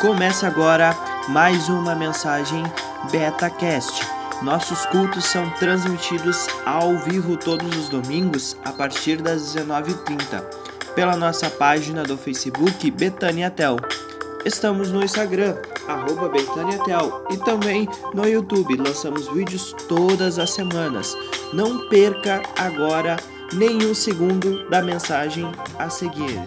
Começa agora mais uma mensagem BetaCast. Nossos cultos são transmitidos ao vivo todos os domingos a partir das 19h30 pela nossa página do Facebook Betânia Tel. Estamos no Instagram, arroba BetâniaTel, e também no YouTube. Lançamos vídeos todas as semanas. Não perca agora nenhum segundo da mensagem a seguir.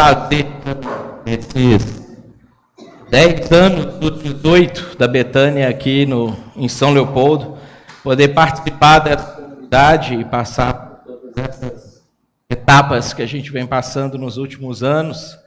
Prazer nesses 10 anos, dos 18 da Betânia aqui no, em São Leopoldo, poder participar dessa comunidade e passar essas etapas que a gente vem passando nos últimos anos.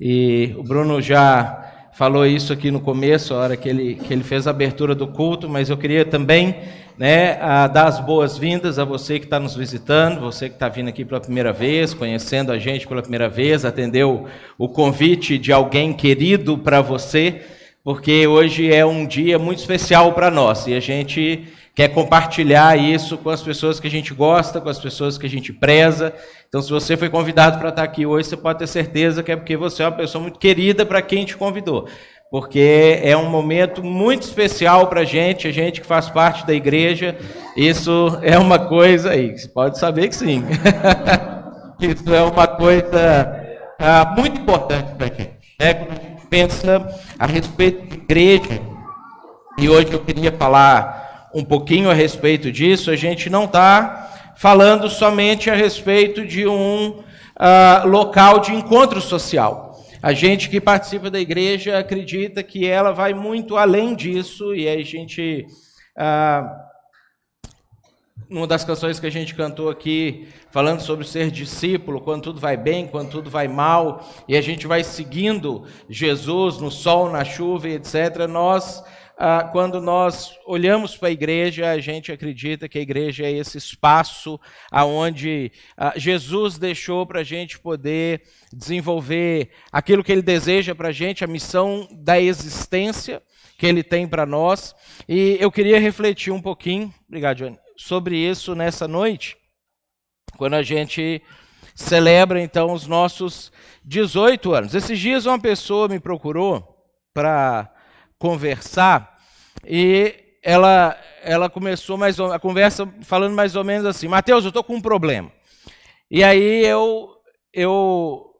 E o Bruno já falou isso aqui no começo, a hora que ele, que ele fez a abertura do culto, mas eu queria também né, dar as boas-vindas a você que está nos visitando, você que está vindo aqui pela primeira vez, conhecendo a gente pela primeira vez, atendeu o convite de alguém querido para você, porque hoje é um dia muito especial para nós e a gente quer compartilhar isso com as pessoas que a gente gosta, com as pessoas que a gente preza. Então, se você foi convidado para estar aqui hoje, você pode ter certeza que é porque você é uma pessoa muito querida para quem te convidou. Porque é um momento muito especial para a gente, a gente que faz parte da igreja, isso é uma coisa aí, você pode saber que sim. isso é uma coisa ah, muito importante para a gente. Né? Quando a gente pensa a respeito de igreja, e hoje eu queria falar um pouquinho a respeito disso, a gente não está falando somente a respeito de um uh, local de encontro social. A gente que participa da igreja acredita que ela vai muito além disso, e a gente. Uh, uma das canções que a gente cantou aqui, falando sobre ser discípulo, quando tudo vai bem, quando tudo vai mal, e a gente vai seguindo Jesus no sol, na chuva, etc., nós ah, quando nós olhamos para a igreja, a gente acredita que a igreja é esse espaço aonde ah, Jesus deixou para a gente poder desenvolver aquilo que Ele deseja para a gente, a missão da existência, que ele tem para nós. E eu queria refletir um pouquinho, obrigado, Johnny, sobre isso nessa noite, quando a gente celebra então os nossos 18 anos. Esses dias uma pessoa me procurou para conversar e ela, ela começou mais a conversa falando mais ou menos assim: Mateus, eu estou com um problema. E aí eu, eu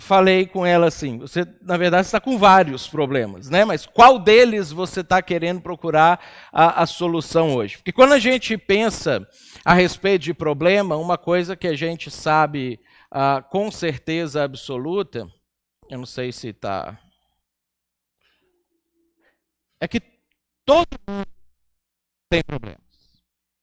falei com ela assim: você, na verdade, está com vários problemas, né? Mas qual deles você está querendo procurar a, a, solução hoje? Porque quando a gente pensa a respeito de problema, uma coisa que a gente sabe ah, com certeza absoluta, eu não sei se está. É que todo mundo tem problemas.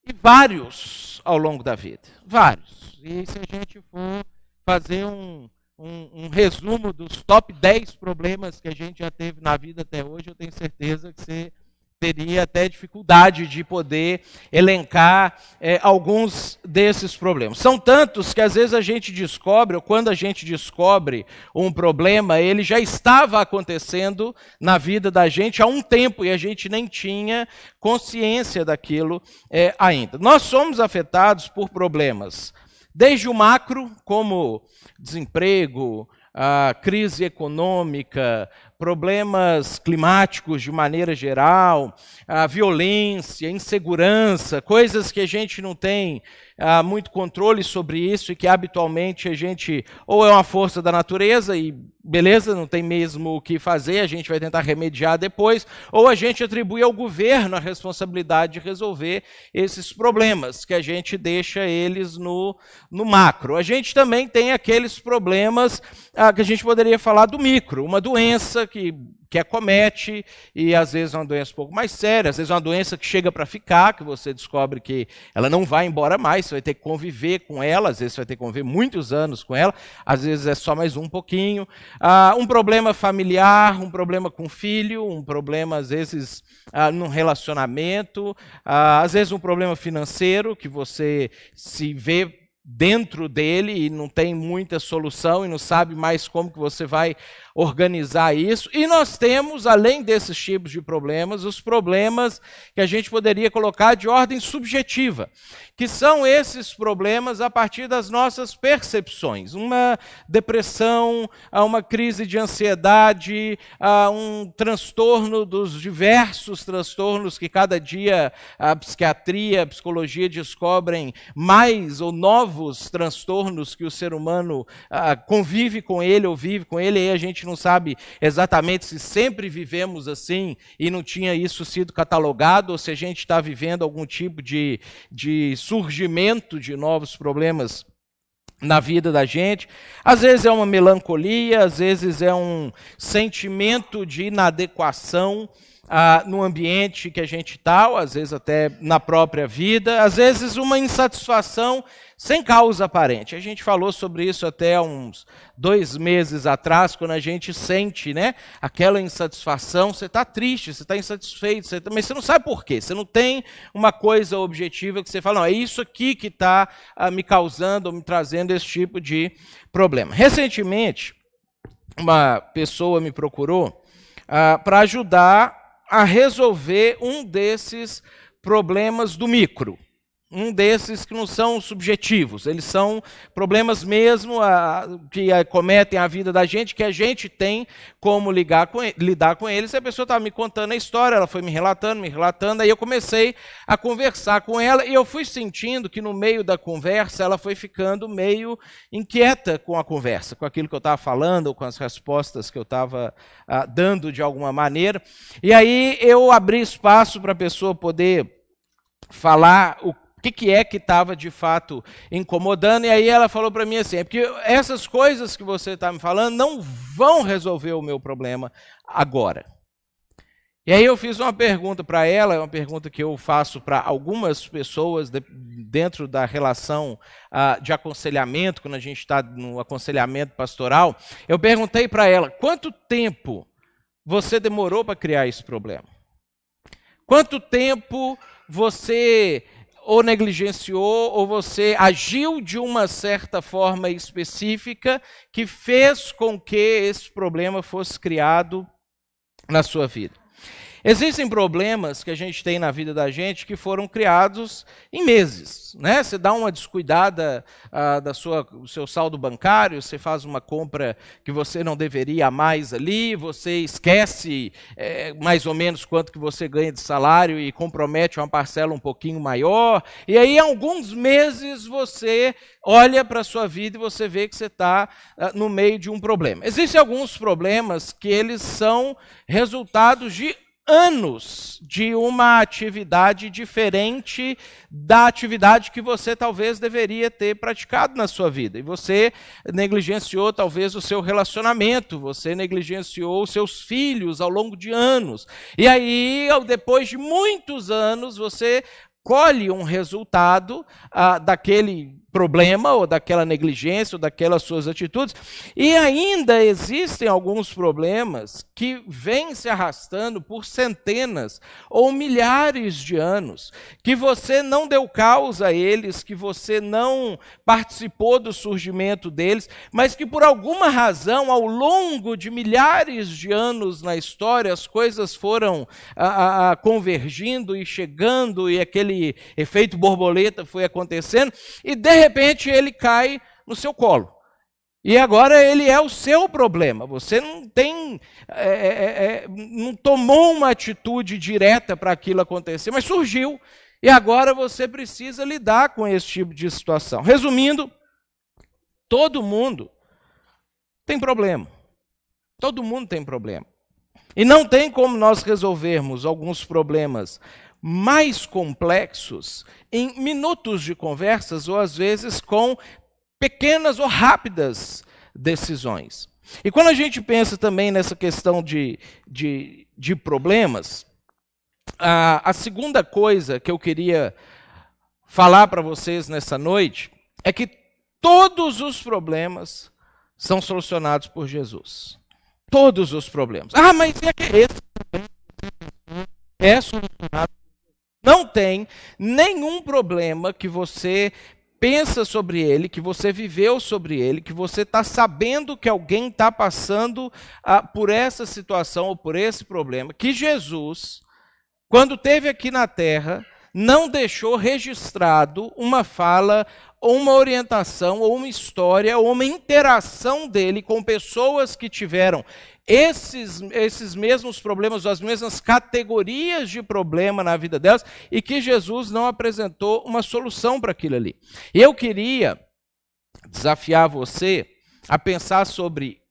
E vários ao longo da vida. Vários. E se a gente for fazer um, um, um, resumo dos top 10 problemas que a gente já teve na vida até hoje, eu tenho certeza que você teria até dificuldade de poder elencar é, alguns desses problemas. São tantos que às vezes a gente descobre, ou quando a gente descobre um problema, ele já estava acontecendo na vida da gente há um tempo e a gente nem tinha consciência daquilo é, ainda. Nós somos afetados por problemas, desde o macro, como desemprego, a crise econômica, problemas climáticos de maneira geral, a violência, insegurança, coisas que a gente não tem ah, muito controle sobre isso e que habitualmente a gente ou é uma força da natureza e beleza, não tem mesmo o que fazer, a gente vai tentar remediar depois, ou a gente atribui ao governo a responsabilidade de resolver esses problemas, que a gente deixa eles no, no macro. A gente também tem aqueles problemas ah, que a gente poderia falar do micro, uma doença que que acomete, e às vezes é uma doença um pouco mais séria, às vezes é uma doença que chega para ficar, que você descobre que ela não vai embora mais, você vai ter que conviver com ela, às vezes você vai ter que conviver muitos anos com ela, às vezes é só mais um pouquinho. Ah, um problema familiar, um problema com o filho, um problema, às vezes, ah, num relacionamento, ah, às vezes um problema financeiro, que você se vê dentro dele e não tem muita solução e não sabe mais como que você vai organizar isso. E nós temos, além desses tipos de problemas, os problemas que a gente poderia colocar de ordem subjetiva, que são esses problemas a partir das nossas percepções. Uma depressão, uma crise de ansiedade, um transtorno dos diversos transtornos que cada dia a psiquiatria, a psicologia descobrem mais ou novos transtornos que o ser humano convive com ele ou vive com ele, e a gente não sabe exatamente se sempre vivemos assim e não tinha isso sido catalogado, ou se a gente está vivendo algum tipo de, de surgimento de novos problemas na vida da gente. Às vezes é uma melancolia, às vezes é um sentimento de inadequação ah, no ambiente que a gente está, às vezes até na própria vida, às vezes uma insatisfação sem causa aparente. A gente falou sobre isso até uns dois meses atrás, quando a gente sente né, aquela insatisfação, você está triste, você está insatisfeito, você tá, mas você não sabe por quê, você não tem uma coisa objetiva que você fala, não, é isso aqui que está ah, me causando ou me trazendo esse tipo de problema. Recentemente, uma pessoa me procurou ah, para ajudar a resolver um desses problemas do micro. Um desses que não são subjetivos, eles são problemas mesmo a, que acometem a vida da gente, que a gente tem como ligar com, lidar com eles. E a pessoa estava me contando a história, ela foi me relatando, me relatando, aí eu comecei a conversar com ela e eu fui sentindo que no meio da conversa ela foi ficando meio inquieta com a conversa, com aquilo que eu estava falando, ou com as respostas que eu estava ah, dando de alguma maneira. E aí eu abri espaço para a pessoa poder falar o o que, que é que estava de fato incomodando, e aí ela falou para mim assim: é porque essas coisas que você está me falando não vão resolver o meu problema agora. E aí eu fiz uma pergunta para ela, é uma pergunta que eu faço para algumas pessoas de, dentro da relação uh, de aconselhamento, quando a gente está no aconselhamento pastoral. Eu perguntei para ela: quanto tempo você demorou para criar esse problema? Quanto tempo você ou negligenciou, ou você agiu de uma certa forma específica que fez com que esse problema fosse criado na sua vida. Existem problemas que a gente tem na vida da gente que foram criados em meses. Né? Você dá uma descuidada ah, da sua, do seu saldo bancário, você faz uma compra que você não deveria mais ali, você esquece é, mais ou menos quanto que você ganha de salário e compromete uma parcela um pouquinho maior. E aí, alguns meses, você olha para a sua vida e você vê que você está ah, no meio de um problema. Existem alguns problemas que eles são resultados de anos de uma atividade diferente da atividade que você talvez deveria ter praticado na sua vida. E você negligenciou talvez o seu relacionamento, você negligenciou os seus filhos ao longo de anos. E aí, depois de muitos anos, você colhe um resultado ah, daquele problema ou daquela negligência ou daquelas suas atitudes. E ainda existem alguns problemas que vêm se arrastando por centenas ou milhares de anos, que você não deu causa a eles, que você não participou do surgimento deles, mas que por alguma razão, ao longo de milhares de anos na história, as coisas foram a, a, convergindo e chegando, e aquele efeito borboleta foi acontecendo, e de repente ele cai no seu colo. E agora ele é o seu problema. Você não tem, é, é, é, é não tomou uma atitude direta para aquilo acontecer, mas surgiu. E agora você precisa lidar com esse tipo de situação. Resumindo, todo mundo tem problema. Todo mundo tem problema. E não tem como nós resolvermos alguns problemas mais complexos em minutos de conversas ou às vezes com pequenas ou rápidas decisões. E quando a gente pensa também nessa questão de, de, de problemas, a, a segunda coisa que eu queria falar para vocês nessa noite é que todos os problemas são solucionados por Jesus. Todos os problemas. Ah, mas é que esse é solucionado não tem nenhum problema que você pensa sobre ele, que você viveu sobre ele, que você está sabendo que alguém está passando ah, por essa situação ou por esse problema, que Jesus, quando teve aqui na terra, não deixou registrado uma fala ou uma orientação ou uma história ou uma interação dele com pessoas que tiveram esses, esses mesmos problemas, as mesmas categorias de problema na vida delas, e que Jesus não apresentou uma solução para aquilo ali. Eu queria desafiar você a pensar sobre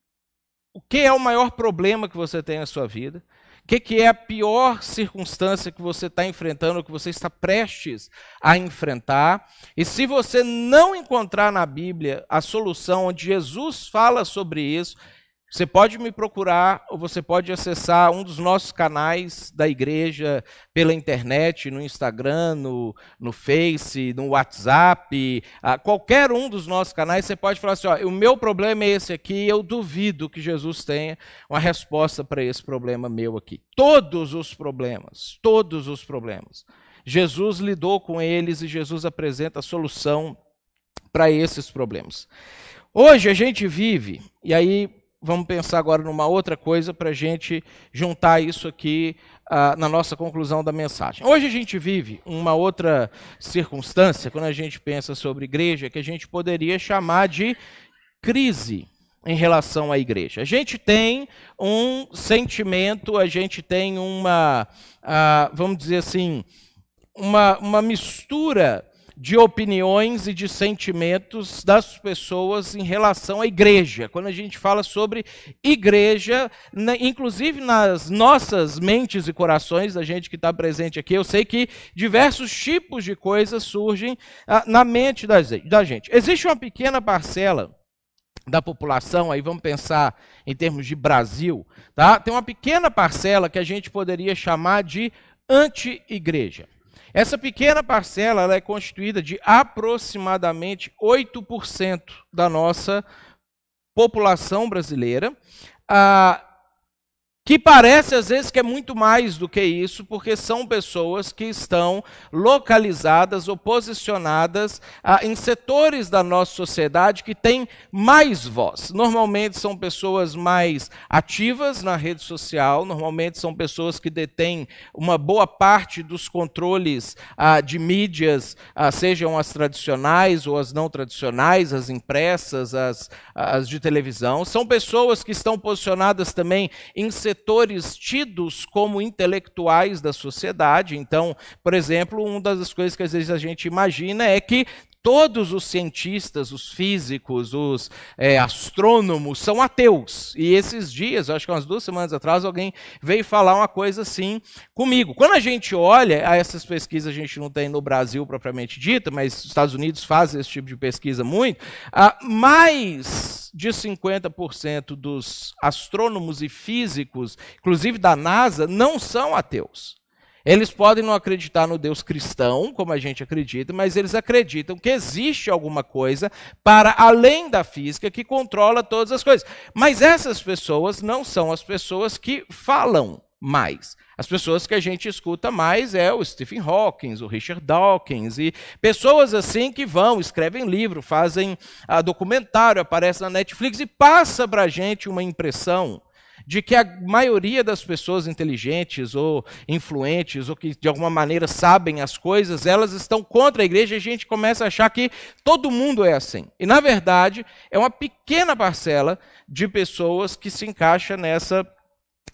o que é o maior problema que você tem na sua vida, o que, que, é a pior circunstância que você está enfrentando, que você está prestes a enfrentar. E se você não encontrar na Bíblia a solução onde Jesus fala sobre isso, você pode me procurar ou você pode acessar um dos nossos canais da igreja pela internet, no Instagram, no, no Face, no WhatsApp, a qualquer um dos nossos canais. Você pode falar assim: ó, o meu problema é esse aqui, eu duvido que Jesus tenha uma resposta para esse problema meu aqui. Todos os problemas, todos os problemas. Jesus lidou com eles e Jesus apresenta a solução para esses problemas. Hoje a gente vive, e aí vamos pensar agora numa outra coisa para a gente juntar isso aqui uh, na nossa conclusão da mensagem. Hoje a gente vive uma outra circunstância, quando a gente pensa sobre igreja, que a gente poderia chamar de crise em relação à igreja. A gente tem um sentimento, a gente tem uma, uh, vamos dizer assim, uma, uma mistura de opiniões e de sentimentos das pessoas em relação à igreja. Quando a gente fala sobre igreja, inclusive nas nossas mentes e corações, da gente que está presente aqui, eu sei que diversos tipos de coisas surgem ah, na mente da gente. Existe uma pequena parcela da população, aí vamos pensar em termos de Brasil, tá? Tem uma pequena parcela que a gente poderia chamar de anti-igreja. Essa pequena parcela ela é constituída de aproximadamente 8% da nossa população brasileira. Ah, que parece às vezes que é muito mais do que isso, porque são pessoas que estão localizadas ou posicionadas ah, em setores da nossa sociedade que têm mais voz. Normalmente são pessoas mais ativas na rede social, normalmente são pessoas que detêm uma boa parte dos controles ah, de mídias, ah, sejam as tradicionais ou as não tradicionais, as impressas, as, as de televisão. São pessoas que estão posicionadas também em setores setores tidos como intelectuais da sociedade. Então, por exemplo, uma das coisas que às vezes a gente imagina é que todos os cientistas, os físicos, os é, astrônomos são ateus. E esses dias, acho que umas duas semanas atrás, alguém veio falar uma coisa assim comigo. Quando a gente olha, a essas pesquisas a gente não tem no Brasil propriamente dita, mas os Estados Unidos fazem esse tipo de pesquisa muito, ah, mais de 50% dos astrônomos e físicos, inclusive da NASA, não são ateus. Eles podem não acreditar no Deus cristão, como a gente acredita, mas eles acreditam que existe alguma coisa para além da física que controla todas as coisas. Mas essas pessoas não são as pessoas que falam mais. As pessoas que a gente escuta mais é o Stephen Hawking, o Richard Dawkins e pessoas assim que vão, escrevem livro, fazem ah, documentário, aparecem na Netflix e passa para a gente uma impressão de que a maioria das pessoas inteligentes ou influentes ou que de alguma maneira sabem as coisas, elas estão contra a igreja e a gente começa a achar que todo mundo é assim. E na verdade, é uma pequena parcela de pessoas que se encaixa nessa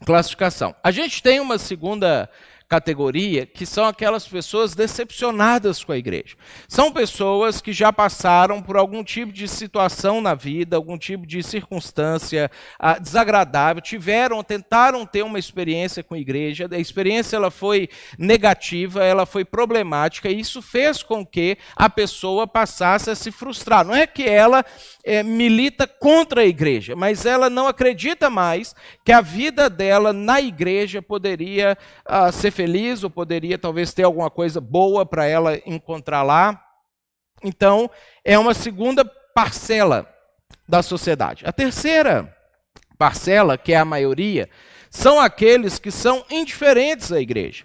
classificação. A gente tem uma segunda categoria, que são aquelas pessoas decepcionadas com a igreja. São pessoas que já passaram por algum tipo de situação na vida, algum tipo de circunstância ah, desagradável, tiveram, tentaram ter uma experiência com a igreja, a experiência ela foi negativa, ela foi problemática, e isso fez com que a pessoa passasse a se frustrar. Não é que ela é, milita contra a igreja, mas ela não acredita mais que a vida dela na igreja poderia ah, ser feliz ou poderia talvez ter alguma coisa boa para ela encontrar lá. Então, é uma segunda parcela da sociedade. A terceira parcela, que é a maioria, são aqueles que são indiferentes à igreja.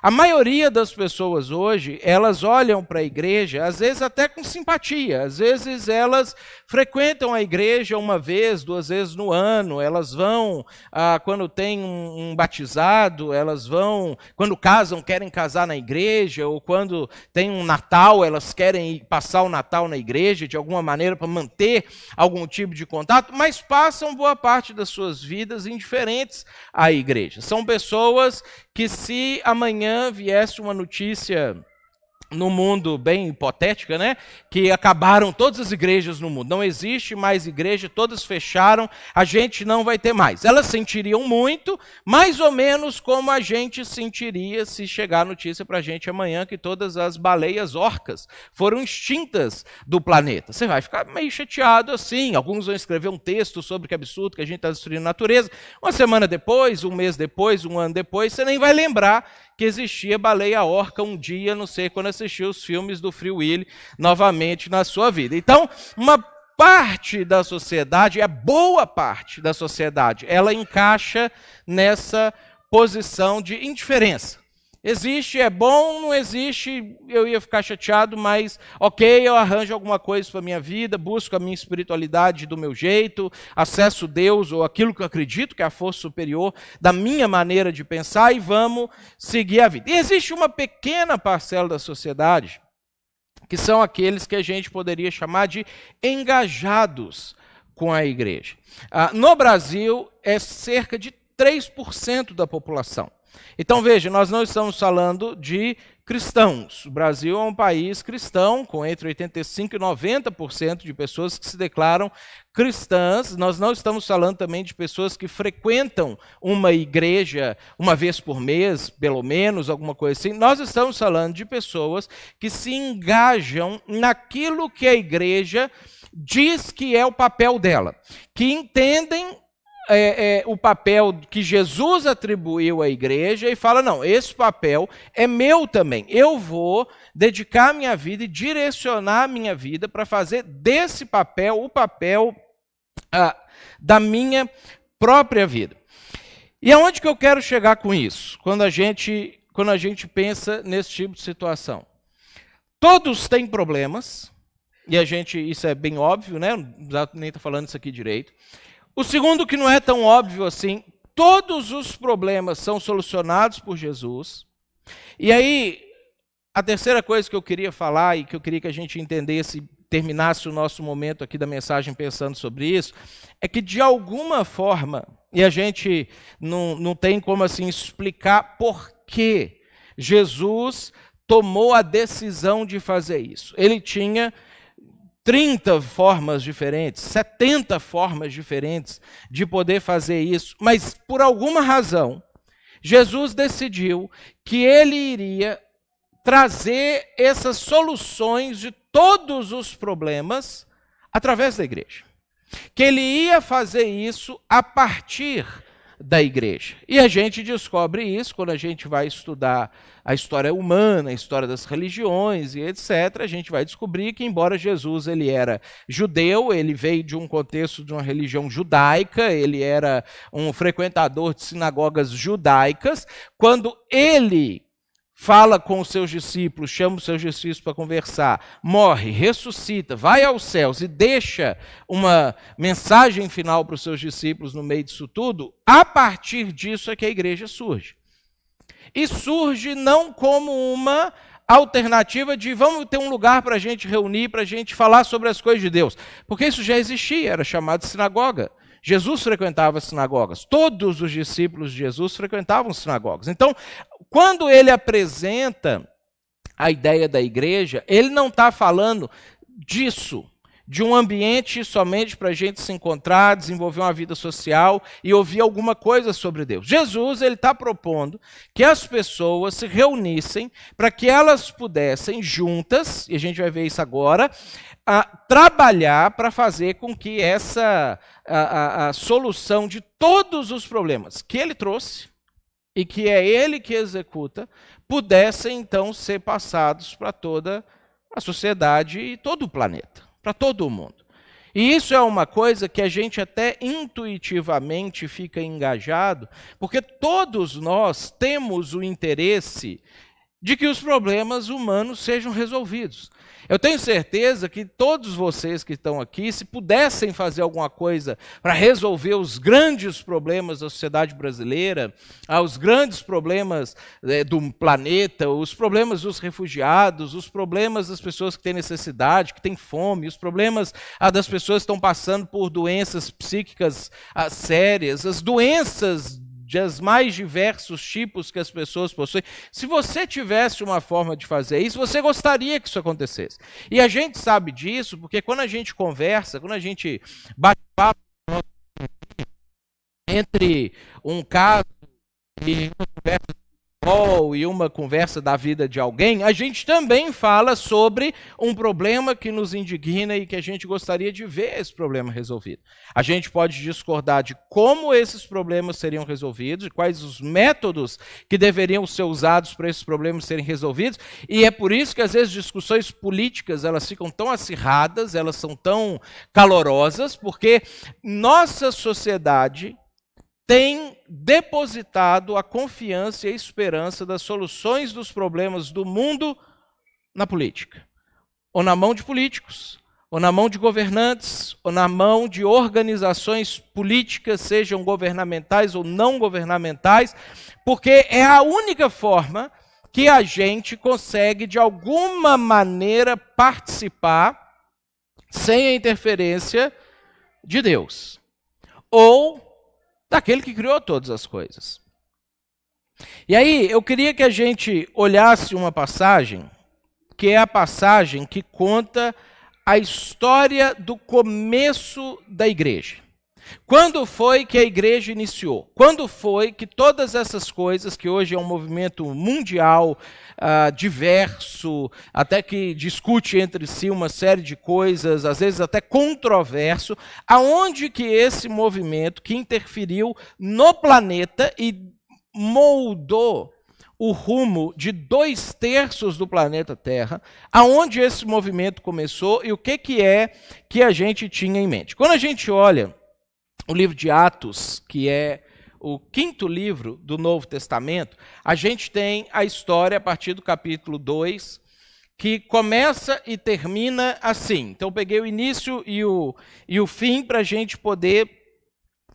A maioria das pessoas hoje, elas olham para a igreja, às vezes até com simpatia, às vezes elas frequentam a igreja uma vez, duas vezes no ano, elas vão ah, quando tem um, um, batizado, elas vão, quando casam, querem casar na igreja, ou quando tem um Natal, elas querem passar o Natal na igreja de alguma maneira para manter algum tipo de contato, mas passam boa parte das suas vidas indiferentes à igreja. São pessoas que, se amanhã viesse uma notícia no mundo bem hipotética, né? Que acabaram todas as igrejas no mundo. Não existe mais igreja, todas fecharam, a gente não vai ter mais. Elas sentiriam muito, mais ou menos como a gente sentiria se chegar a notícia para a gente amanhã que todas as baleias orcas foram extintas do planeta. Você vai ficar meio chateado assim. Alguns vão escrever um texto sobre que absurdo que a gente está destruindo a natureza. Uma semana depois, um mês depois, um ano depois, você nem vai lembrar que existia baleia orca um dia, não sei quando assistiu os filmes do Free Willy novamente na sua vida. Então, uma parte da sociedade, é boa parte da sociedade, ela encaixa nessa posição de indiferença. Existe, é bom, não existe, eu ia ficar chateado, mas ok, eu arranjo alguma coisa para a minha vida, busco a minha espiritualidade do meu jeito, acesso Deus ou aquilo que eu acredito que é a força superior da minha maneira de pensar e vamos seguir a vida. E existe uma pequena parcela da sociedade que são aqueles que a gente poderia chamar de engajados com a igreja. Ah, no Brasil, é cerca de 3% da população. Então veja, nós não estamos falando de cristãos. O Brasil é um país cristão, com entre 85% e 90% de pessoas que se declaram cristãs. Nós não estamos falando também de pessoas que frequentam uma igreja uma vez por mês, pelo menos, alguma coisa assim. Nós estamos falando de pessoas que se engajam naquilo que a igreja diz que é o papel dela, que entendem é, é, o papel que Jesus atribuiu à igreja e fala: não, esse papel é meu também. Eu vou dedicar minha vida e direcionar a minha vida para fazer desse papel o papel ah, da minha própria vida. E aonde que eu quero chegar com isso? Quando a gente, quando a gente pensa nesse tipo de situação. Todos têm problemas, e a gente, isso é bem óbvio, né? Não nem estar falando isso aqui direito. O segundo, que não é tão óbvio assim, todos os problemas são solucionados por Jesus. E aí, a terceira coisa que eu queria falar e que eu queria que a gente entendesse, terminasse o nosso momento aqui da mensagem pensando sobre isso, é que de alguma forma, e a gente não, não tem como assim explicar por que Jesus tomou a decisão de fazer isso. Ele tinha 30 formas diferentes, 70 formas diferentes de poder fazer isso, mas por alguma razão, Jesus decidiu que ele iria trazer essas soluções de todos os problemas através da igreja. Que ele ia fazer isso a partir da igreja. E a gente descobre isso quando a gente vai estudar a história humana, a história das religiões e etc. A gente vai descobrir que embora Jesus ele era judeu, ele veio de um contexto de uma religião judaica, ele era um frequentador de sinagogas judaicas, quando ele fala com os seus discípulos, chama os seus discípulos para conversar, morre, ressuscita, vai aos céus e deixa uma mensagem final para os seus discípulos no meio disso tudo, a partir disso é que a igreja surge. E surge não como uma alternativa de vamos ter um lugar para a gente reunir, para a gente falar sobre as coisas de Deus. Porque isso já existia, era chamado sinagoga. Jesus frequentava sinagogas, todos os discípulos de Jesus frequentavam sinagogas. Então, quando ele apresenta a ideia da igreja, ele não está falando disso, de um ambiente somente para a gente se encontrar, desenvolver uma vida social e ouvir alguma coisa sobre Deus. Jesus ele está propondo que as pessoas se reunissem para que elas pudessem juntas, e a gente vai ver isso agora, trabalhar para fazer com que essa a, a, a solução de todos os problemas que ele trouxe e que é ele que executa, pudessem então ser passados para toda a sociedade e todo o planeta, para todo o mundo. E isso é uma coisa que a gente até intuitivamente fica engajado, porque todos nós temos o interesse de que os problemas humanos sejam resolvidos. Eu tenho certeza que todos vocês que estão aqui, se pudessem fazer alguma coisa para resolver os grandes problemas da sociedade brasileira, ah, os grandes problemas é, do planeta, os problemas dos refugiados, os problemas das pessoas que têm necessidade, que têm fome, os problemas ah, das pessoas que estão passando por doenças psíquicas ah, sérias, as doenças dos mais diversos tipos que as pessoas possuem. Se você tivesse uma forma de fazer isso, você gostaria que isso acontecesse. E a gente sabe disso porque quando a gente conversa, quando a gente bate papo entre um caso e uma conversa e uma conversa da vida de alguém, a gente também fala sobre um problema que nos indigna e que a gente gostaria de ver esse problema resolvido. A gente pode discordar de como esses problemas seriam resolvidos, de quais os métodos que deveriam ser usados para esses problemas serem resolvidos, e é por isso que às vezes discussões políticas elas ficam tão acirradas, elas são tão calorosas, porque nossa sociedade tem depositado a confiança e a esperança das soluções dos problemas do mundo na política, ou na mão de políticos, ou na mão de governantes, ou na mão de organizações políticas, sejam governamentais ou não governamentais, porque é a única forma que a gente consegue, de alguma maneira, participar sem a interferência de Deus. Ou daquele que criou todas as coisas. E aí, eu queria que a gente olhasse uma passagem, que é a passagem que conta a história do começo da igreja. Quando foi que a igreja iniciou? Quando foi que todas essas coisas, que hoje é um movimento mundial, uh, diverso, até que discute entre si uma série de coisas, às vezes até controverso, aonde que esse movimento que interferiu no planeta e moldou o rumo de dois terços do planeta Terra, aonde esse movimento começou e o que, que é que a gente tinha em mente. Quando a gente olha o livro de Atos, que é o quinto livro do Novo Testamento, a gente tem a história a partir do capítulo 2, que começa e termina assim. Então, peguei o início e o, e o fim para a gente poder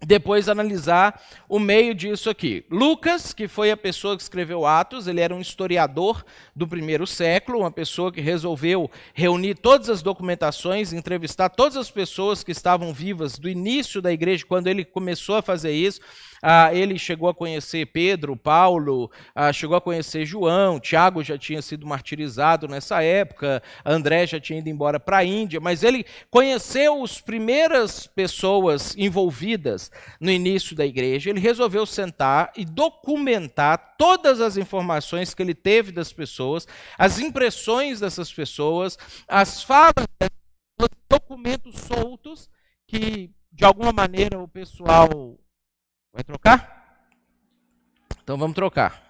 depois analisar o meio disso aqui. Lucas, que foi a pessoa que escreveu Atos, ele era um historiador do primeiro século, uma pessoa que resolveu reunir todas as documentações, entrevistar todas as pessoas que estavam vivas do início da igreja, quando ele começou a fazer isso. Ah, ele chegou a conhecer Pedro, Paulo, ah, chegou a conhecer João, Tiago já tinha sido martirizado nessa época, André já tinha ido embora para a Índia, mas ele conheceu as primeiras pessoas envolvidas no início da igreja. Ele resolveu sentar e documentar todas as informações que ele teve das pessoas, as impressões dessas pessoas, as falas, os documentos soltos que de alguma maneira o pessoal Vai trocar? Então vamos trocar.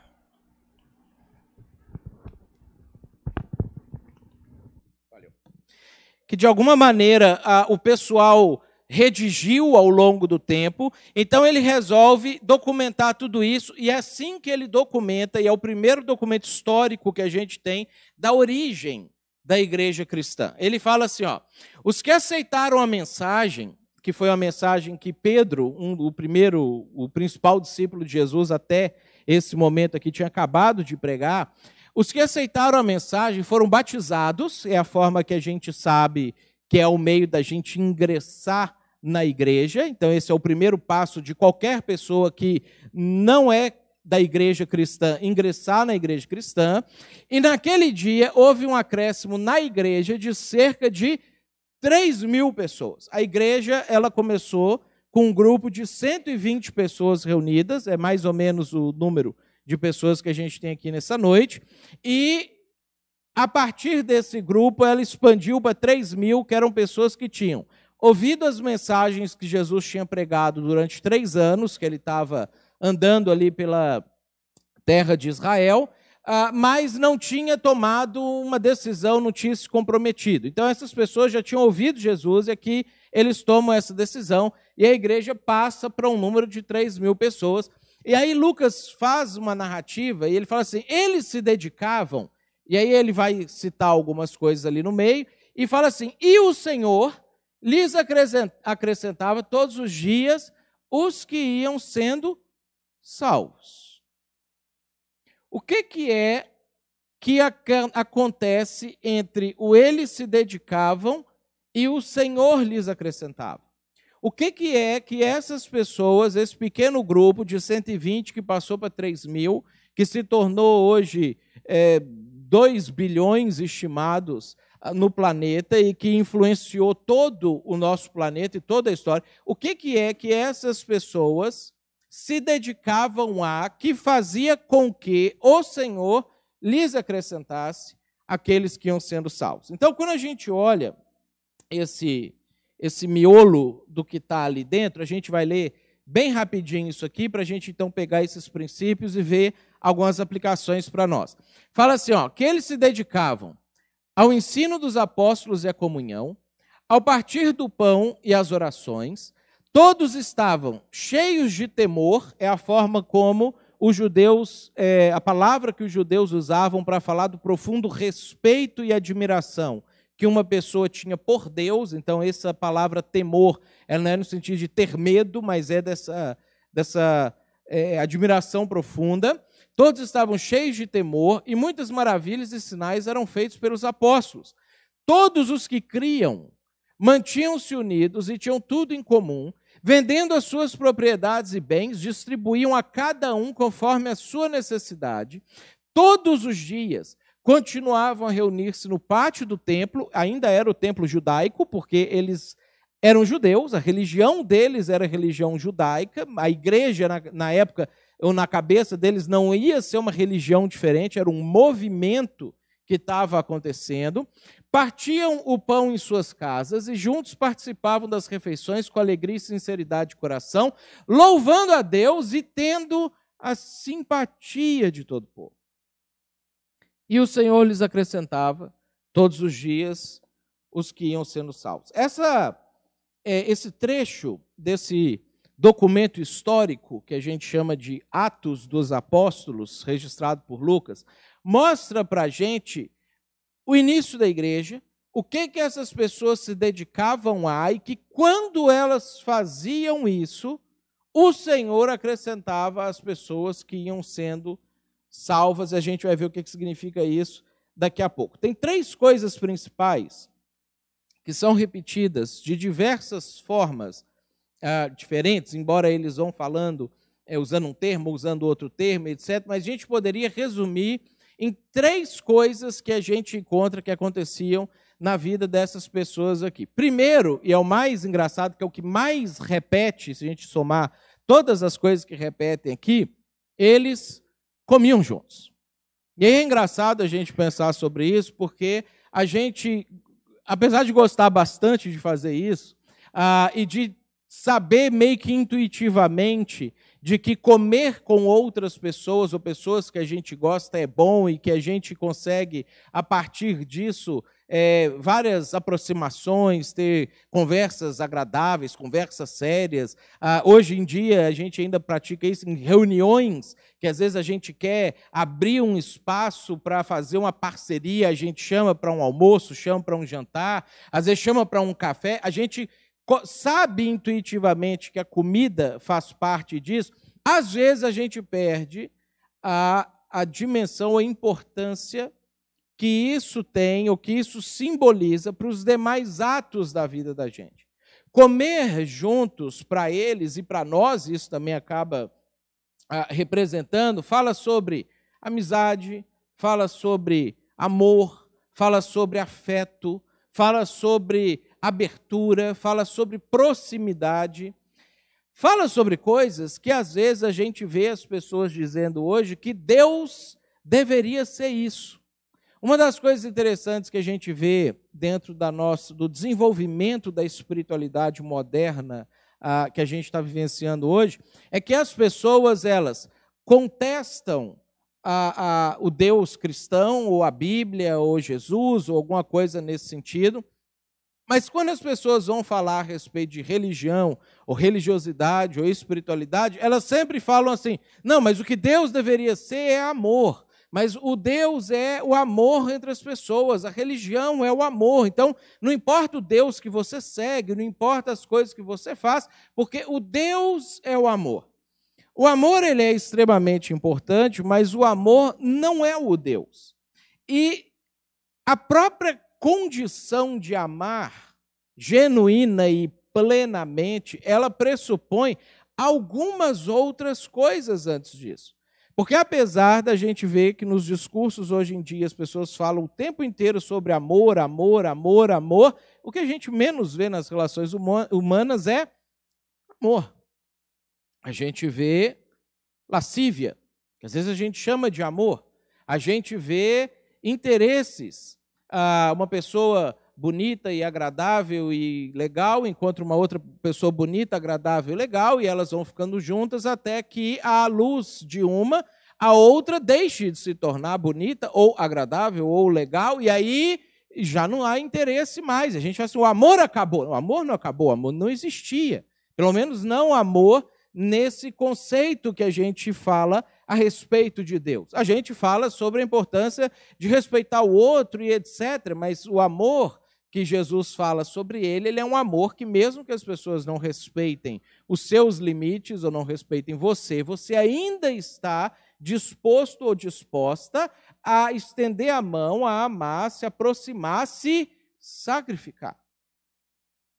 Que de alguma maneira a, o pessoal redigiu ao longo do tempo, então ele resolve documentar tudo isso, e é assim que ele documenta, e é o primeiro documento histórico que a gente tem da origem da igreja cristã. Ele fala assim: ó, os que aceitaram a mensagem que foi uma mensagem que Pedro, um, o primeiro, o principal discípulo de Jesus até esse momento aqui, tinha acabado de pregar. Os que aceitaram a mensagem foram batizados, é a forma que a gente sabe que é o meio da gente ingressar na igreja. Então, esse é o primeiro passo de qualquer pessoa que não é da igreja cristã ingressar na igreja cristã. E naquele dia houve um acréscimo na igreja de cerca de 3 mil pessoas. A igreja ela começou com um grupo de 120 pessoas reunidas, é mais ou menos o número de pessoas que a gente tem aqui nessa noite, e a partir desse grupo ela expandiu para 3 mil, que eram pessoas que tinham ouvido as mensagens que Jesus tinha pregado durante três anos, que ele estava andando ali pela terra de Israel, mas não tinha tomado uma decisão, não tinha se comprometido. Então, essas pessoas já tinham ouvido Jesus e aqui eles tomam essa decisão e a igreja passa para um número de 3 mil pessoas. E aí Lucas faz uma narrativa e ele fala assim: eles se dedicavam, e aí ele vai citar algumas coisas ali no meio, e fala assim: e o Senhor lhes acrescentava todos os dias os que iam sendo salvos. O que, que é que acontece entre o eles se dedicavam e o Senhor lhes acrescentava? O que, que é que essas pessoas, esse pequeno grupo de 120 que passou para 3 mil, que se tornou hoje é, 2 bilhões estimados ah, no planeta e que influenciou todo o nosso planeta e toda a história, o que, que é que essas pessoas se dedicavam a, que fazia com que o Senhor lhes acrescentasse aqueles que iam sendo salvos. Então, quando a gente olha esse, esse miolo do que está ali dentro, a gente vai ler bem rapidinho isso aqui, para a gente então pegar esses princípios e ver algumas aplicações para nós. Fala assim, ó, que eles se dedicavam ao ensino dos apóstolos e à comunhão, ao partir do pão e às orações, Todos estavam cheios de temor, é a forma como os judeus, é, a palavra que os judeus usavam para falar do profundo respeito e admiração que uma pessoa tinha por Deus. Então, essa palavra temor, ela não é no sentido de ter medo, mas é dessa, dessa é, admiração profunda. Todos estavam cheios de temor e muitas maravilhas e sinais eram feitos pelos apóstolos. Todos os que criam mantinham-se unidos e tinham tudo em comum Vendendo as suas propriedades e bens, distribuíam a cada um conforme a sua necessidade. Todos os dias continuavam a reunir-se no pátio do templo, ainda era o templo judaico, porque eles eram judeus, a religião deles era religião judaica, a igreja, na, na época, ou na cabeça deles, não ia ser uma religião diferente, era um movimento que estava acontecendo, partiam o pão em suas casas e juntos participavam das refeições com alegria e sinceridade de coração, louvando a Deus e tendo a simpatia de todo o povo. E o Senhor lhes acrescentava todos os dias os que iam sendo salvos. Essa, é, esse trecho desse documento histórico que a gente chama de Atos dos Apóstolos, registrado por Lucas, mostra para a gente o início da igreja, o que, que essas pessoas se dedicavam a, e que quando elas faziam isso, o Senhor acrescentava as pessoas que iam sendo salvas, e a gente vai ver o que, que significa isso daqui a pouco. Tem três coisas principais que são repetidas de diversas formas uh, diferentes, embora eles vão falando, é, usando um termo, usando outro termo, etc. Mas a gente poderia resumir em três coisas que a gente encontra que aconteciam na vida dessas pessoas aqui. Primeiro, e é o mais engraçado, que é o que mais repete, se a gente somar todas as coisas que repetem aqui, eles comiam juntos. E é engraçado a gente pensar sobre isso, porque a gente, apesar de gostar bastante de fazer isso, ah, e de saber meio que intuitivamente de que comer com outras pessoas ou pessoas que a gente gosta é bom e que a gente consegue, a partir disso, é, várias aproximações, ter conversas agradáveis, conversas sérias. Ah, hoje em dia, a gente ainda pratica isso em reuniões, que às vezes a gente quer abrir um espaço para fazer uma parceria, a gente chama para um almoço, chama para um jantar, às vezes chama para um café, a gente sabe intuitivamente que a comida faz parte disso, às vezes a gente perde a, a dimensão, a importância que isso tem, ou que isso simboliza para os demais atos da vida da gente. Comer juntos para eles e para nós, isso também acaba ah, representando, fala sobre amizade, fala sobre amor, fala sobre afeto, fala sobre abertura, fala sobre proximidade, fala sobre coisas que às vezes a gente vê as pessoas dizendo hoje que Deus deveria ser isso. Uma das coisas interessantes que a gente vê dentro da nossa, do desenvolvimento da espiritualidade moderna que a gente está vivenciando hoje é que as pessoas elas contestam a, a, o Deus cristão ou a Bíblia ou Jesus ou alguma coisa nesse sentido mas quando as pessoas vão falar a respeito de religião, ou religiosidade, ou espiritualidade, elas sempre falam assim: não, mas o que Deus deveria ser é amor. Mas o Deus é o amor entre as pessoas, a religião é o amor. Então, não importa o Deus que você segue, não importa as coisas que você faz, porque o Deus é o amor. O amor ele é extremamente importante, mas o amor não é o Deus. E a própria condição de amar genuína e plenamente, ela pressupõe algumas outras coisas antes disso. Porque apesar da gente ver que nos discursos hoje em dia as pessoas falam o tempo inteiro sobre amor, amor, amor, amor, o que a gente menos vê nas relações humanas é amor. A gente vê lascívia, que às vezes a gente chama de amor. A gente vê interesses uma pessoa bonita e agradável e legal encontra uma outra pessoa bonita, agradável e legal, e elas vão ficando juntas até que a luz de uma, a outra deixe de se tornar bonita ou agradável ou legal, e aí já não há interesse mais. A gente fala assim, o amor acabou. O amor não acabou, o amor não existia. Pelo menos não amor nesse conceito que a gente fala a respeito de Deus. A gente fala sobre a importância de respeitar o outro e etc., mas o amor que Jesus fala sobre ele, ele é um amor que, mesmo que as pessoas não respeitem os seus limites ou não respeitem você, você ainda está disposto ou disposta a estender a mão, a amar, se aproximar, se sacrificar.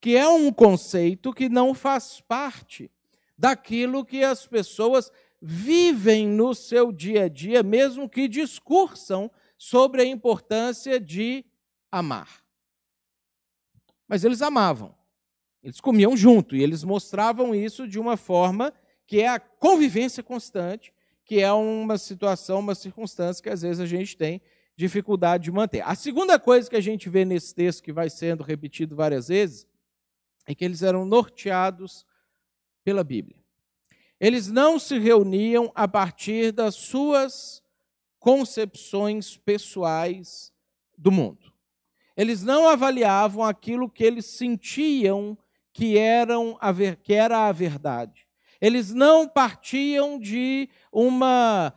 Que é um conceito que não faz parte daquilo que as pessoas vivem no seu dia a dia, mesmo que discursam sobre a importância de amar. Mas eles amavam, eles comiam junto e eles mostravam isso de uma forma que é a convivência constante, que é uma situação, uma circunstância que às vezes a gente tem dificuldade de manter. A segunda coisa que a gente vê nesse texto, que vai sendo repetido várias vezes, é que eles eram norteados pela Bíblia. Eles não se reuniam a partir das suas concepções pessoais do mundo. Eles não avaliavam aquilo que eles sentiam que, eram a ver, que era a verdade. Eles não partiam de uma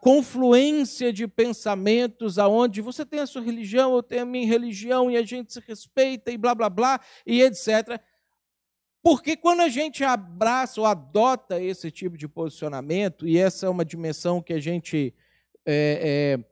confluência de pensamentos aonde você tem a sua religião, eu tenho a minha religião e a gente se respeita e blá blá blá e etc. Porque quando a gente abraça ou adota esse tipo de posicionamento, e essa é uma dimensão que a gente é, é,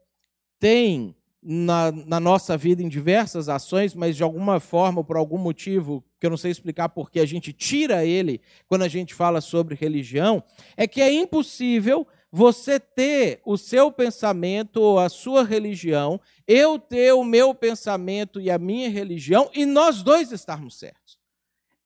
tem na, na, nossa vida em diversas ações, mas de alguma forma, por algum motivo, que eu não sei explicar porque a gente tira ele quando a gente fala sobre religião, é que é impossível você ter o seu pensamento ou a sua religião, eu ter o meu pensamento e a minha religião, e nós dois estarmos certos.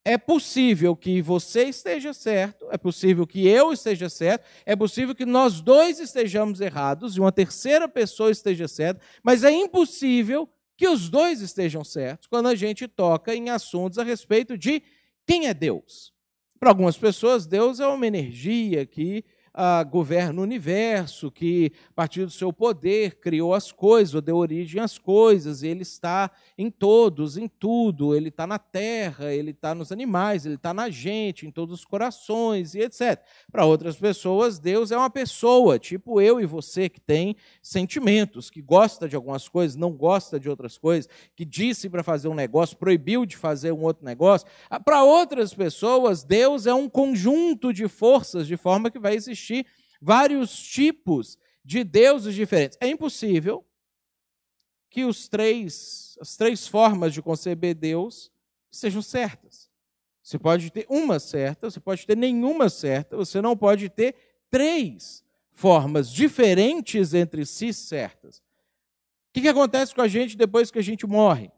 É possível que você esteja certo, é possível que eu esteja certo, é possível que nós dois estejamos errados e uma terceira pessoa esteja certa, mas é impossível que os dois estejam certos quando a gente toca em assuntos a respeito de quem é Deus. Para algumas pessoas, Deus é uma energia que ah, governa o universo, que a partir do seu poder criou as coisas, ou deu origem às coisas, ele está em todos, em tudo, ele está na terra, ele está nos animais, ele está na gente, em todos os corações e etc. Para outras pessoas, Deus é uma pessoa, tipo eu e você, que tem sentimentos, que gosta de algumas coisas, não gosta de outras coisas, que disse para fazer um negócio, proibiu de fazer um outro negócio. Ah, para outras pessoas, Deus é um conjunto de forças, de forma que vai existir existir vários tipos de deuses diferentes. É impossível que os três, as três formas de conceber Deus sejam certas. Você pode ter uma certa, você pode ter nenhuma certa, você não pode ter três formas diferentes entre si certas. O que, que acontece com a gente depois que a gente morre?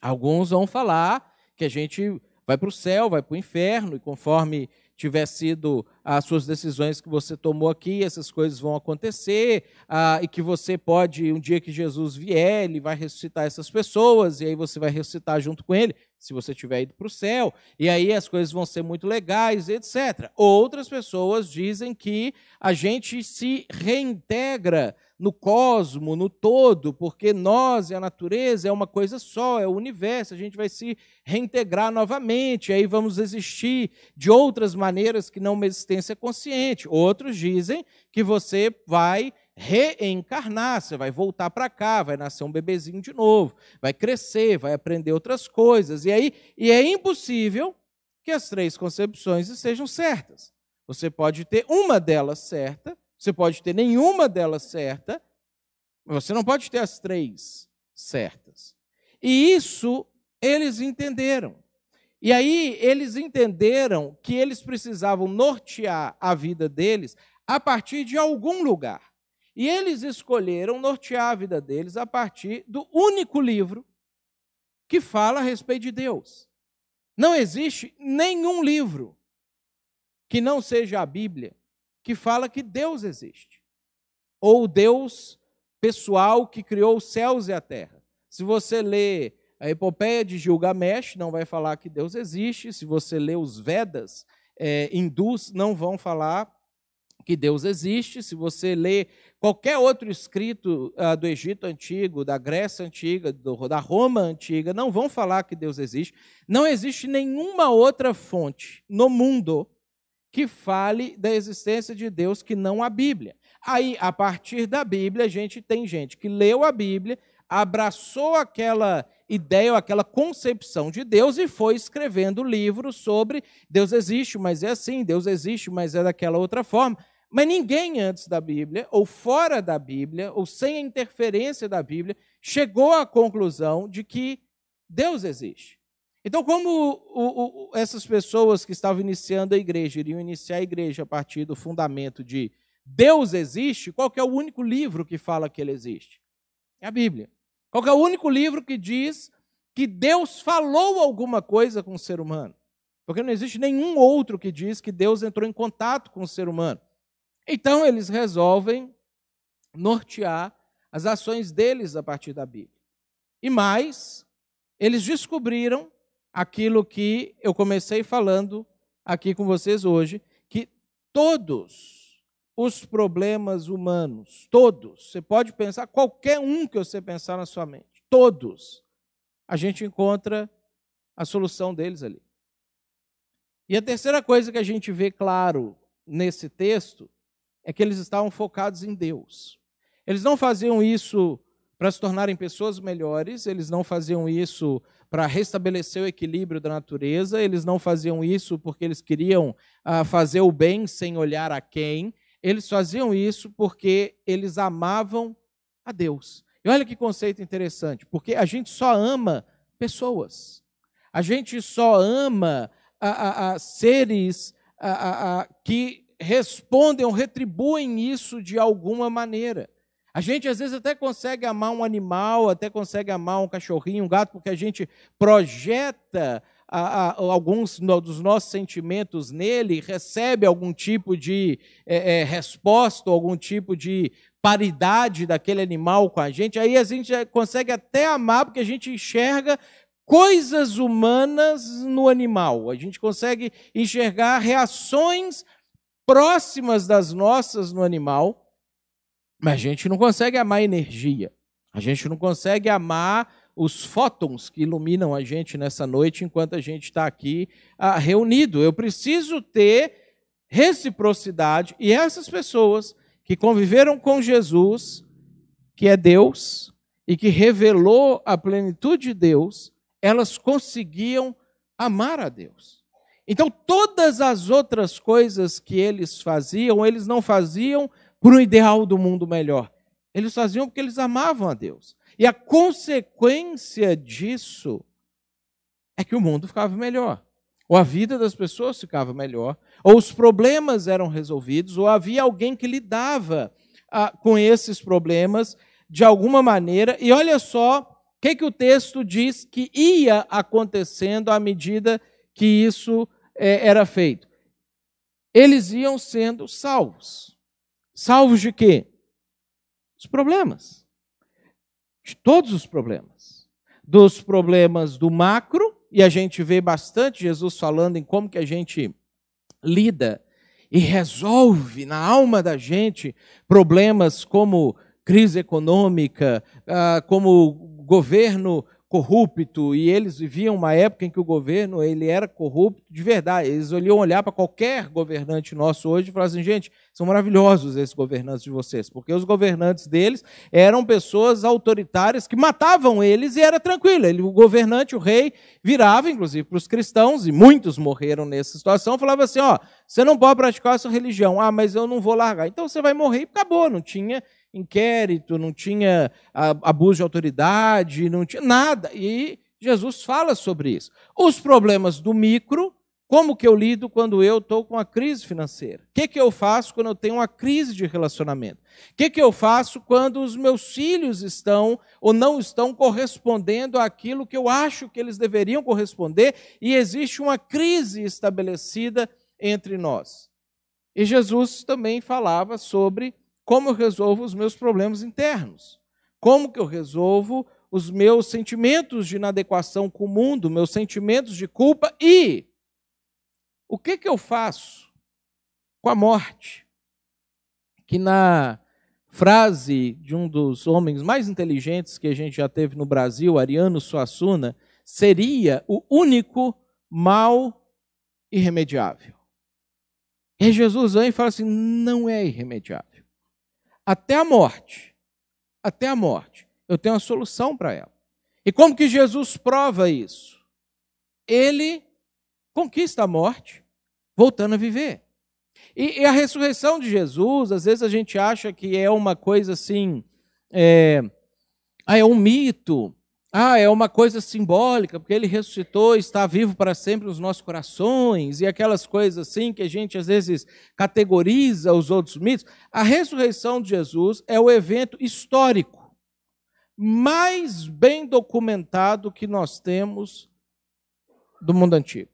Alguns vão falar que a gente vai para o céu, vai para o inferno, e conforme tiver sido as suas decisões que você tomou aqui, essas coisas vão acontecer, ah, e que você pode, um dia que Jesus vier, ele vai ressuscitar essas pessoas, e aí você vai ressuscitar junto com ele, se você tiver ido para o céu, e aí as coisas vão ser muito legais, etc. Outras pessoas dizem que a gente se reintegra no cosmo, no todo, porque nós e a natureza é uma coisa só, é o universo, a gente vai se reintegrar novamente, aí vamos existir de outras maneiras que não uma existência consciente. Outros dizem que você vai reencarnar, você vai voltar para cá, vai nascer um bebezinho de novo, vai crescer, vai aprender outras coisas. E aí, e é impossível que as três concepções estejam certas. Você pode ter uma delas certa você pode ter nenhuma delas certa, mas você não pode ter as três certas. E isso eles entenderam. E aí eles entenderam que eles precisavam nortear a vida deles a partir de algum lugar. E eles escolheram nortear a vida deles a partir do único livro que fala a respeito de Deus. Não existe nenhum livro que não seja a Bíblia que fala que Deus existe. Ou Deus pessoal que criou os céus e a terra. Se você lê a epopeia de Gilgamesh, não vai falar que Deus existe. Se você lê os Vedas é, hindus, não vão falar que Deus existe. Se você lê qualquer outro escrito uh, do Egito antigo, da Grécia antiga, do, da Roma antiga, não vão falar que Deus existe. Não existe nenhuma outra fonte no mundo que fale da existência de Deus que não a Bíblia. Aí, a partir da Bíblia, a gente tem gente que leu a Bíblia, abraçou aquela ideia ou aquela concepção de Deus e foi escrevendo livros sobre Deus existe, mas é assim, Deus existe, mas é daquela outra forma. Mas ninguém antes da Bíblia, ou fora da Bíblia, ou sem a interferência da Bíblia, chegou à conclusão de que Deus existe. Então, como o, o, essas pessoas que estavam iniciando a igreja iriam iniciar a igreja a partir do fundamento de Deus existe, qual é o único livro que fala que ele existe? É a Bíblia. Qual é o único livro que diz que Deus falou alguma coisa com o ser humano? Porque não existe nenhum outro que diz que Deus entrou em contato com o ser humano. Então, eles resolvem nortear as ações deles a partir da Bíblia. E mais, eles descobriram aquilo que eu comecei falando aqui com vocês hoje, que todos os problemas humanos, todos, você pode pensar, qualquer um que você pensar na sua mente, todos, a gente encontra a solução deles ali. E a terceira coisa que a gente vê claro nesse texto é que eles estavam focados em Deus. Eles não faziam isso para se tornarem pessoas melhores, eles não faziam isso para restabelecer o equilíbrio da natureza, eles não faziam isso porque eles queriam ah, fazer o bem sem olhar a quem, eles faziam isso porque eles amavam a Deus. E olha que conceito interessante, porque a gente só ama pessoas, a gente só ama a, a, a seres que respondem ou retribuem isso de alguma maneira. A gente às vezes até consegue amar um animal, até consegue amar um cachorrinho, um gato, porque a gente projeta a, a, alguns dos nossos sentimentos nele, recebe algum tipo de é, é, resposta, algum tipo de paridade daquele animal com a gente. Aí a gente consegue até amar, porque a gente enxerga coisas humanas no animal. A gente consegue enxergar reações próximas das nossas no animal mas a gente não consegue amar energia. A gente não consegue amar os fótons que iluminam a gente nessa noite enquanto a gente está aqui ah, reunido. Eu preciso ter reciprocidade e essas pessoas que conviveram com Jesus, que é Deus e que revelou a plenitude de Deus, elas conseguiam amar a Deus. Então, todas as outras coisas que eles faziam, eles não faziam por um ideal do mundo melhor. Eles faziam porque eles amavam a Deus. E a consequência disso é que o mundo ficava melhor. Ou a vida das pessoas ficava melhor, ou os problemas eram resolvidos, ou havia alguém que lidava ah, com esses problemas de alguma maneira. E olha só o que, que o texto diz que ia acontecendo à medida que isso é, era feito. Eles iam sendo salvos. Salvos de quê? Os problemas. De todos os problemas. Dos problemas do macro, e a gente vê bastante Jesus falando em como que a gente lida e resolve na alma da gente problemas como crise econômica, ah, como governo corrupto e eles viviam uma época em que o governo ele era corrupto de verdade. Eles olham olhar para qualquer governante nosso hoje e falar assim, gente, são maravilhosos esses governantes de vocês, porque os governantes deles eram pessoas autoritárias que matavam eles e era tranquilo. Ele, o governante, o rei, virava, inclusive, para os cristãos, e muitos morreram nessa situação, falava assim, ó, você não pode praticar a sua religião. Ah, mas eu não vou largar. Então você vai morrer e acabou, não tinha inquérito, não tinha abuso de autoridade, não tinha nada. E Jesus fala sobre isso. Os problemas do micro, como que eu lido quando eu estou com uma crise financeira? O que, que eu faço quando eu tenho uma crise de relacionamento? O que, que eu faço quando os meus filhos estão ou não estão correspondendo àquilo que eu acho que eles deveriam corresponder e existe uma crise estabelecida entre nós? E Jesus também falava sobre como eu resolvo os meus problemas internos? Como que eu resolvo os meus sentimentos de inadequação com o mundo, meus sentimentos de culpa e o que que eu faço com a morte? Que na frase de um dos homens mais inteligentes que a gente já teve no Brasil, Ariano Suassuna, seria o único mal irremediável. E Jesus vem e fala assim: não é irremediável até a morte, até a morte, eu tenho uma solução para ela. E como que Jesus prova isso? Ele conquista a morte, voltando a viver. E, e a ressurreição de Jesus, às vezes a gente acha que é uma coisa assim, é, ah, é um mito, ah, é uma coisa simbólica, porque ele ressuscitou, está vivo para sempre nos nossos corações, e aquelas coisas assim que a gente às vezes categoriza os outros mitos. A ressurreição de Jesus é o evento histórico mais bem documentado que nós temos do mundo antigo.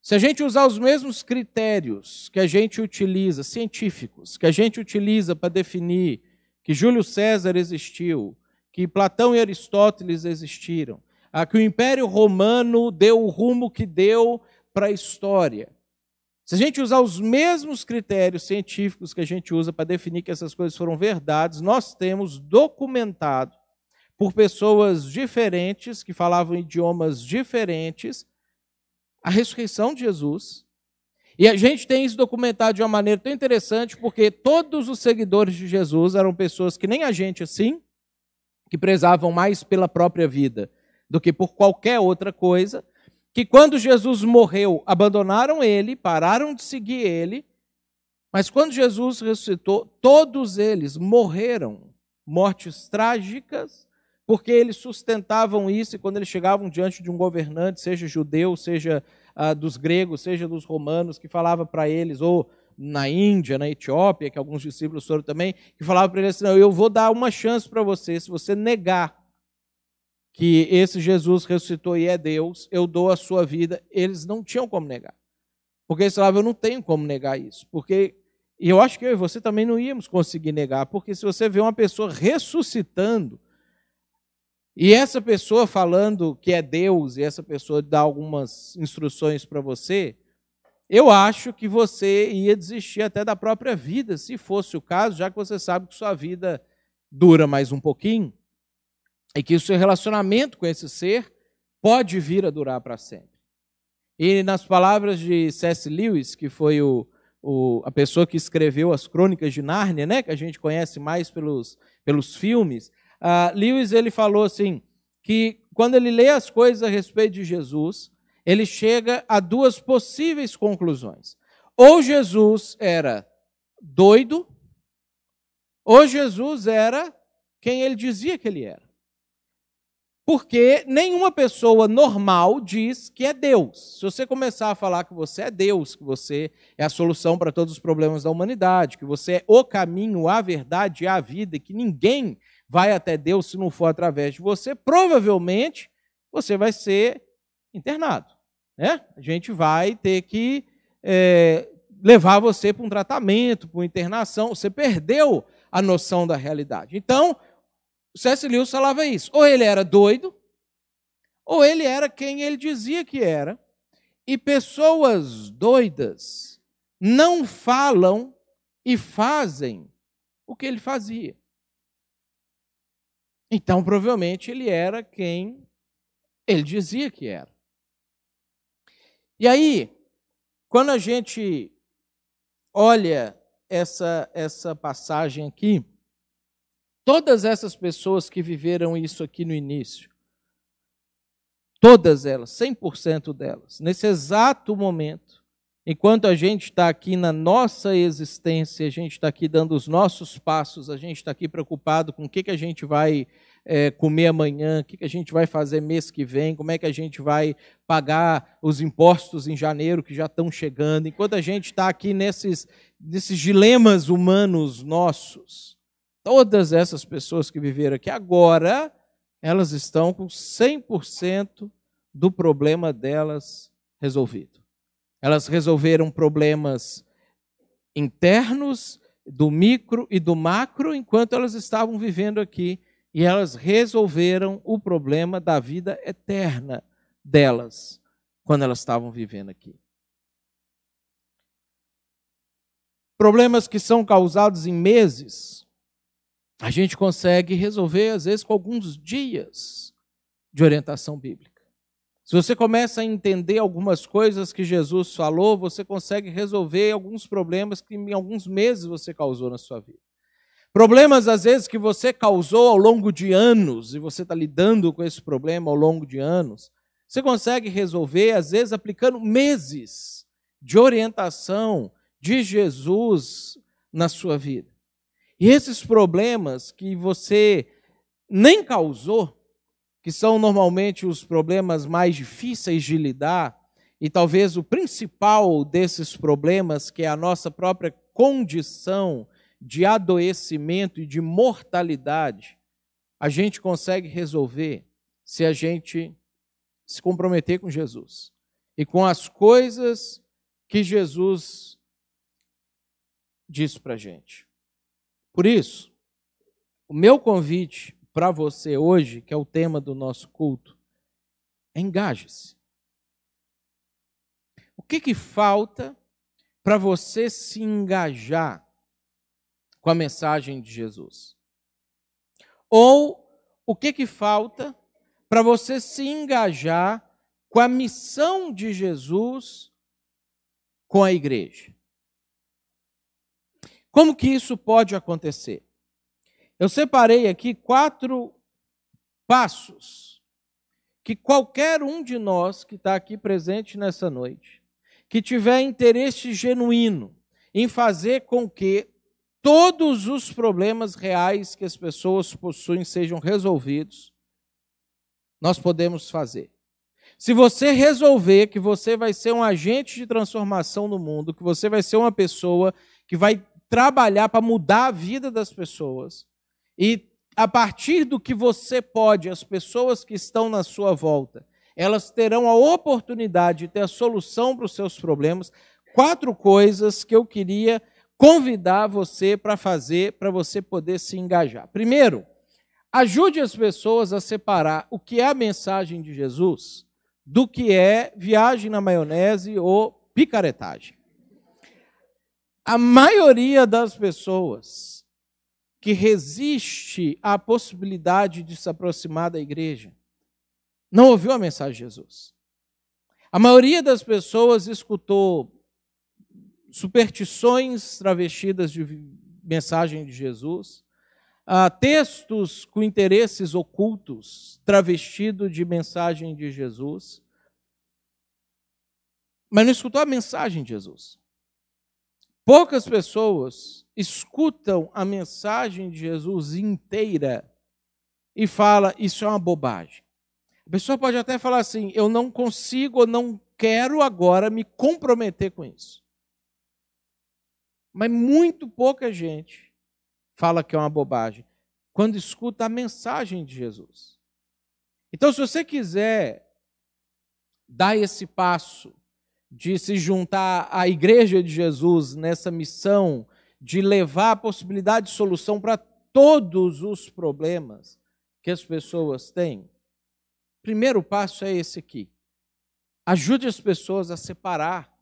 Se a gente usar os mesmos critérios que a gente utiliza, científicos, que a gente utiliza para definir que Júlio César existiu, que Platão e Aristóteles existiram, a que o Império Romano deu o rumo que deu para a história. Se a gente usar os mesmos critérios científicos que a gente usa para definir que essas coisas foram verdades, nós temos documentado por pessoas diferentes, que falavam idiomas diferentes, a ressurreição de Jesus. E a gente tem isso documentado de uma maneira tão interessante, porque todos os seguidores de Jesus eram pessoas que nem a gente assim, que prezavam mais pela própria vida do que por qualquer outra coisa, que quando Jesus morreu, abandonaram ele, pararam de seguir ele, mas quando Jesus ressuscitou, todos eles morreram. Mortes trágicas, porque eles sustentavam isso e quando eles chegavam diante de um governante, seja judeu, seja ah, dos gregos, seja dos romanos, que falava para eles, ou na Índia, na Etiópia, que alguns discípulos foram também, que falava para eles assim: não, eu vou dar uma chance para você, se você negar que esse Jesus ressuscitou e é Deus, eu dou a sua vida. Eles não tinham como negar. Porque eles falavam, eu não tenho como negar isso. Porque, e eu acho que eu e você também não íamos conseguir negar, porque se você vê uma pessoa ressuscitando, e essa pessoa falando que é Deus, e essa pessoa dá algumas instruções para você, eu acho que você ia desistir até da própria vida, se fosse o caso, já que você sabe que sua vida dura mais um pouquinho, e que o seu relacionamento com esse ser pode vir a durar para sempre. E nas palavras de C.S. Lewis, que foi o, o, a pessoa que escreveu as Crônicas de Nárnia, né, que a gente conhece mais pelos, pelos filmes, uh, Lewis ele falou assim que quando ele lê as coisas a respeito de Jesus, ele chega a duas possíveis conclusões. Ou Jesus era doido, ou Jesus era quem ele dizia que ele era. Porque nenhuma pessoa normal diz que é Deus. Se você começar a falar que você é Deus, que você é a solução para todos os problemas da humanidade, que você é o caminho, a verdade e a vida, que ninguém vai até Deus se não for através de você, provavelmente você vai ser internado. Né? A gente vai ter que é, levar você para um tratamento, para uma internação. Você perdeu a noção da realidade. Então, o C.S. Lewis falava isso. Ou ele era doido, ou ele era quem ele dizia que era. E pessoas doidas não falam e fazem o que ele fazia. Então, provavelmente, ele era quem ele dizia que era. E aí, quando a gente olha essa, essa passagem aqui, todas essas pessoas que viveram isso aqui no início, todas elas, 100% delas, nesse exato momento, Enquanto a gente está aqui na nossa existência, a gente está aqui dando os nossos passos, a gente está aqui preocupado com o que, que a gente vai é, comer amanhã, o que, que a gente vai fazer mês que vem, como é que a gente vai pagar os impostos em janeiro que já estão chegando. Enquanto a gente está aqui nesses, nesses dilemas humanos nossos, todas essas pessoas que viveram aqui agora, elas estão com 100% do problema delas resolvido. Elas resolveram problemas internos, do micro e do macro, enquanto elas estavam vivendo aqui. E elas resolveram o problema da vida eterna delas, quando elas estavam vivendo aqui. Problemas que são causados em meses, a gente consegue resolver, às vezes, com alguns dias de orientação bíblica. Se você começa a entender algumas coisas que Jesus falou, você consegue resolver alguns problemas que em alguns meses você causou na sua vida. Problemas, às vezes, que você causou ao longo de anos, e você está lidando com esse problema ao longo de anos, você consegue resolver, às vezes, aplicando meses de orientação de Jesus na sua vida. E esses problemas que você nem causou, que são normalmente os problemas mais difíceis de lidar, e talvez o principal desses problemas, que é a nossa própria condição de adoecimento e de mortalidade, a gente consegue resolver se a gente se comprometer com Jesus e com as coisas que Jesus disse para a gente. Por isso, o meu convite para você hoje, que é o tema do nosso culto, é engaje-se. O que, que falta para você se engajar com a mensagem de Jesus? Ou o que, que falta para você se engajar com a missão de Jesus com a igreja. Como que isso pode acontecer? Eu separei aqui quatro passos que qualquer um de nós que está aqui presente nessa noite, que tiver interesse genuíno em fazer com que todos os problemas reais que as pessoas possuem sejam resolvidos, nós podemos fazer. Se você resolver que você vai ser um agente de transformação no mundo, que você vai ser uma pessoa que vai trabalhar para mudar a vida das pessoas, e a partir do que você pode, as pessoas que estão na sua volta, elas terão a oportunidade de ter a solução para os seus problemas. Quatro coisas que eu queria convidar você para fazer, para você poder se engajar. Primeiro, ajude as pessoas a separar o que é a mensagem de Jesus do que é viagem na maionese ou picaretagem. A maioria das pessoas que resiste à possibilidade de se aproximar da igreja não ouviu a mensagem de Jesus. A maioria das pessoas escutou superstições travestidas de mensagem de Jesus, uh, textos com interesses ocultos travestidos de mensagem de Jesus, mas não escutou a mensagem de Jesus. Poucas pessoas escutam a mensagem de Jesus inteira e fala isso é uma bobagem. A pessoa pode até falar assim: eu não consigo ou não quero agora me comprometer com isso. Mas muito pouca gente fala que é uma bobagem quando escuta a mensagem de Jesus. Então, se você quiser dar esse passo de se juntar à igreja de Jesus nessa missão de levar a possibilidade de solução para todos os problemas que as pessoas têm, primeiro passo é esse aqui. Ajude as pessoas a separar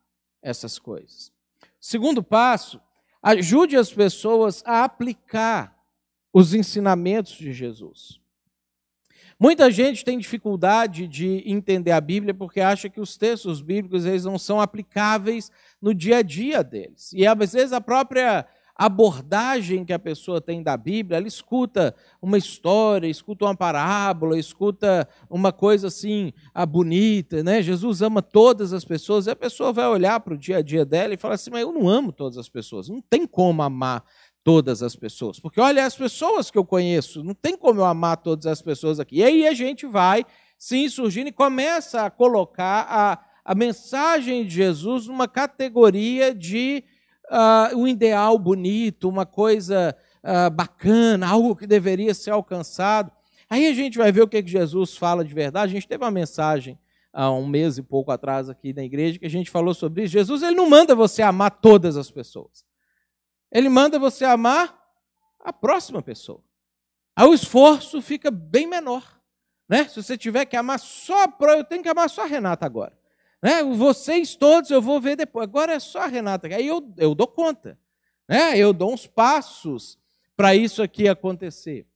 essas coisas. Segundo passo Ajude as pessoas a aplicar os ensinamentos de Jesus. Muita gente tem dificuldade de entender a Bíblia porque acha que os textos bíblicos eles não são aplicáveis no dia a dia deles. E às vezes a própria abordagem que a pessoa tem da Bíblia, ela escuta uma história, escuta uma parábola, escuta uma coisa assim, a bonita, né? Jesus ama todas as pessoas, e a pessoa vai olhar para o dia a dia dela e fala assim: Mas eu não amo todas as pessoas, não tem como amar todas as pessoas, porque olha as pessoas que eu conheço, não tem como eu amar todas as pessoas aqui. E aí a gente vai se insurgindo e começa a colocar a, a mensagem de Jesus numa categoria de uh, um ideal bonito, uma coisa uh, bacana, algo que deveria ser alcançado. Aí a gente vai ver o que, que Jesus fala de verdade. A gente teve uma mensagem há um mês e pouco atrás aqui na igreja que a gente falou sobre isso. Jesus ele não manda você amar todas as pessoas. Ele manda você amar a próxima pessoa. Aí o esforço fica bem menor. Né? Se você tiver que amar só a pro, eu tenho que amar só a Renata agora. Né? Vocês todos eu vou ver depois. Agora é só a Renata. Aí eu, eu dou conta. Né? Eu dou uns passos para isso aqui acontecer.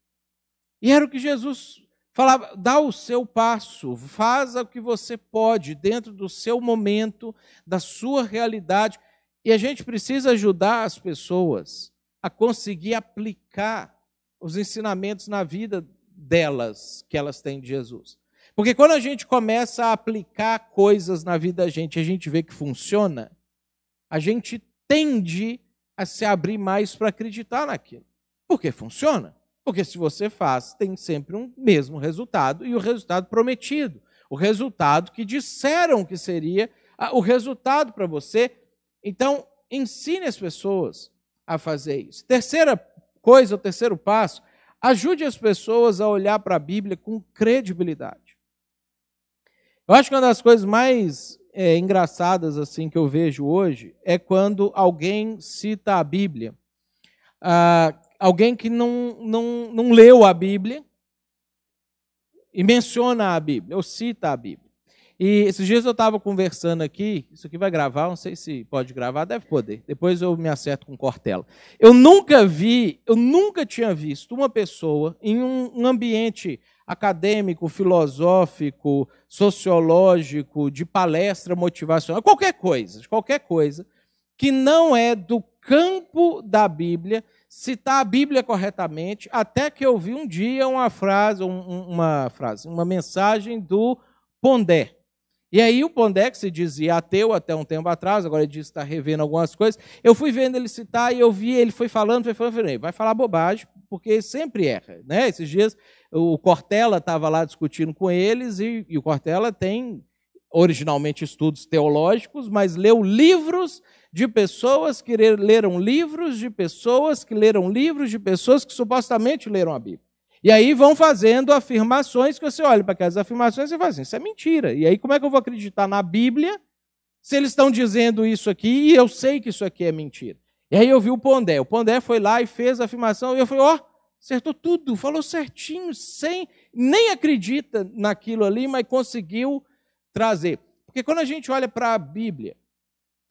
E era o que Jesus falava: dá o seu passo, faça o que você pode dentro do seu momento, da sua realidade. E a gente precisa ajudar as pessoas a conseguir aplicar os ensinamentos na vida delas que elas têm de Jesus. Porque quando a gente começa a aplicar coisas na vida da gente, a gente vê que funciona, a gente tende a se abrir mais para acreditar naquilo. Porque funciona. Porque se você faz, tem sempre um mesmo resultado e o resultado prometido. O resultado que disseram que seria o resultado para você. Então, ensine as pessoas a fazer isso. Terceira coisa, o terceiro passo, ajude as pessoas a olhar para a Bíblia com credibilidade. Eu acho que uma das coisas mais é, engraçadas assim que eu vejo hoje é quando alguém cita a Bíblia. Ah, alguém que não, não, não leu a Bíblia e menciona a Bíblia, ou cita a Bíblia. E esses dias eu estava conversando aqui, isso aqui vai gravar, não sei se pode gravar, deve poder. Depois eu me acerto com Cortella. Eu nunca vi, eu nunca tinha visto uma pessoa em um, ambiente acadêmico, filosófico, sociológico, de palestra motivacional, qualquer coisa, qualquer coisa, que não é do campo da Bíblia, citar a Bíblia corretamente, até que eu vi um dia uma frase, uma frase, uma mensagem do Pondé. E aí o Pondé, que se dizia ateu até um tempo atrás, agora ele diz que está revendo algumas coisas, eu fui vendo ele citar e eu vi, ele foi falando, foi falando, falei, vai falar bobagem, porque sempre erra. Né? Esses dias o Cortella estava lá discutindo com eles, e, e o Cortella tem originalmente estudos teológicos, mas leu livros de pessoas que leram livros de pessoas que leram livros de pessoas que supostamente leram a Bíblia. E aí vão fazendo afirmações que você olha para aquelas afirmações e fala assim: isso é mentira. E aí como é que eu vou acreditar na Bíblia se eles estão dizendo isso aqui e eu sei que isso aqui é mentira? E aí eu vi o Pondé. O Pondé foi lá e fez a afirmação e eu falei: ó, oh, acertou tudo, falou certinho, sem nem acredita naquilo ali, mas conseguiu trazer. Porque quando a gente olha para a Bíblia,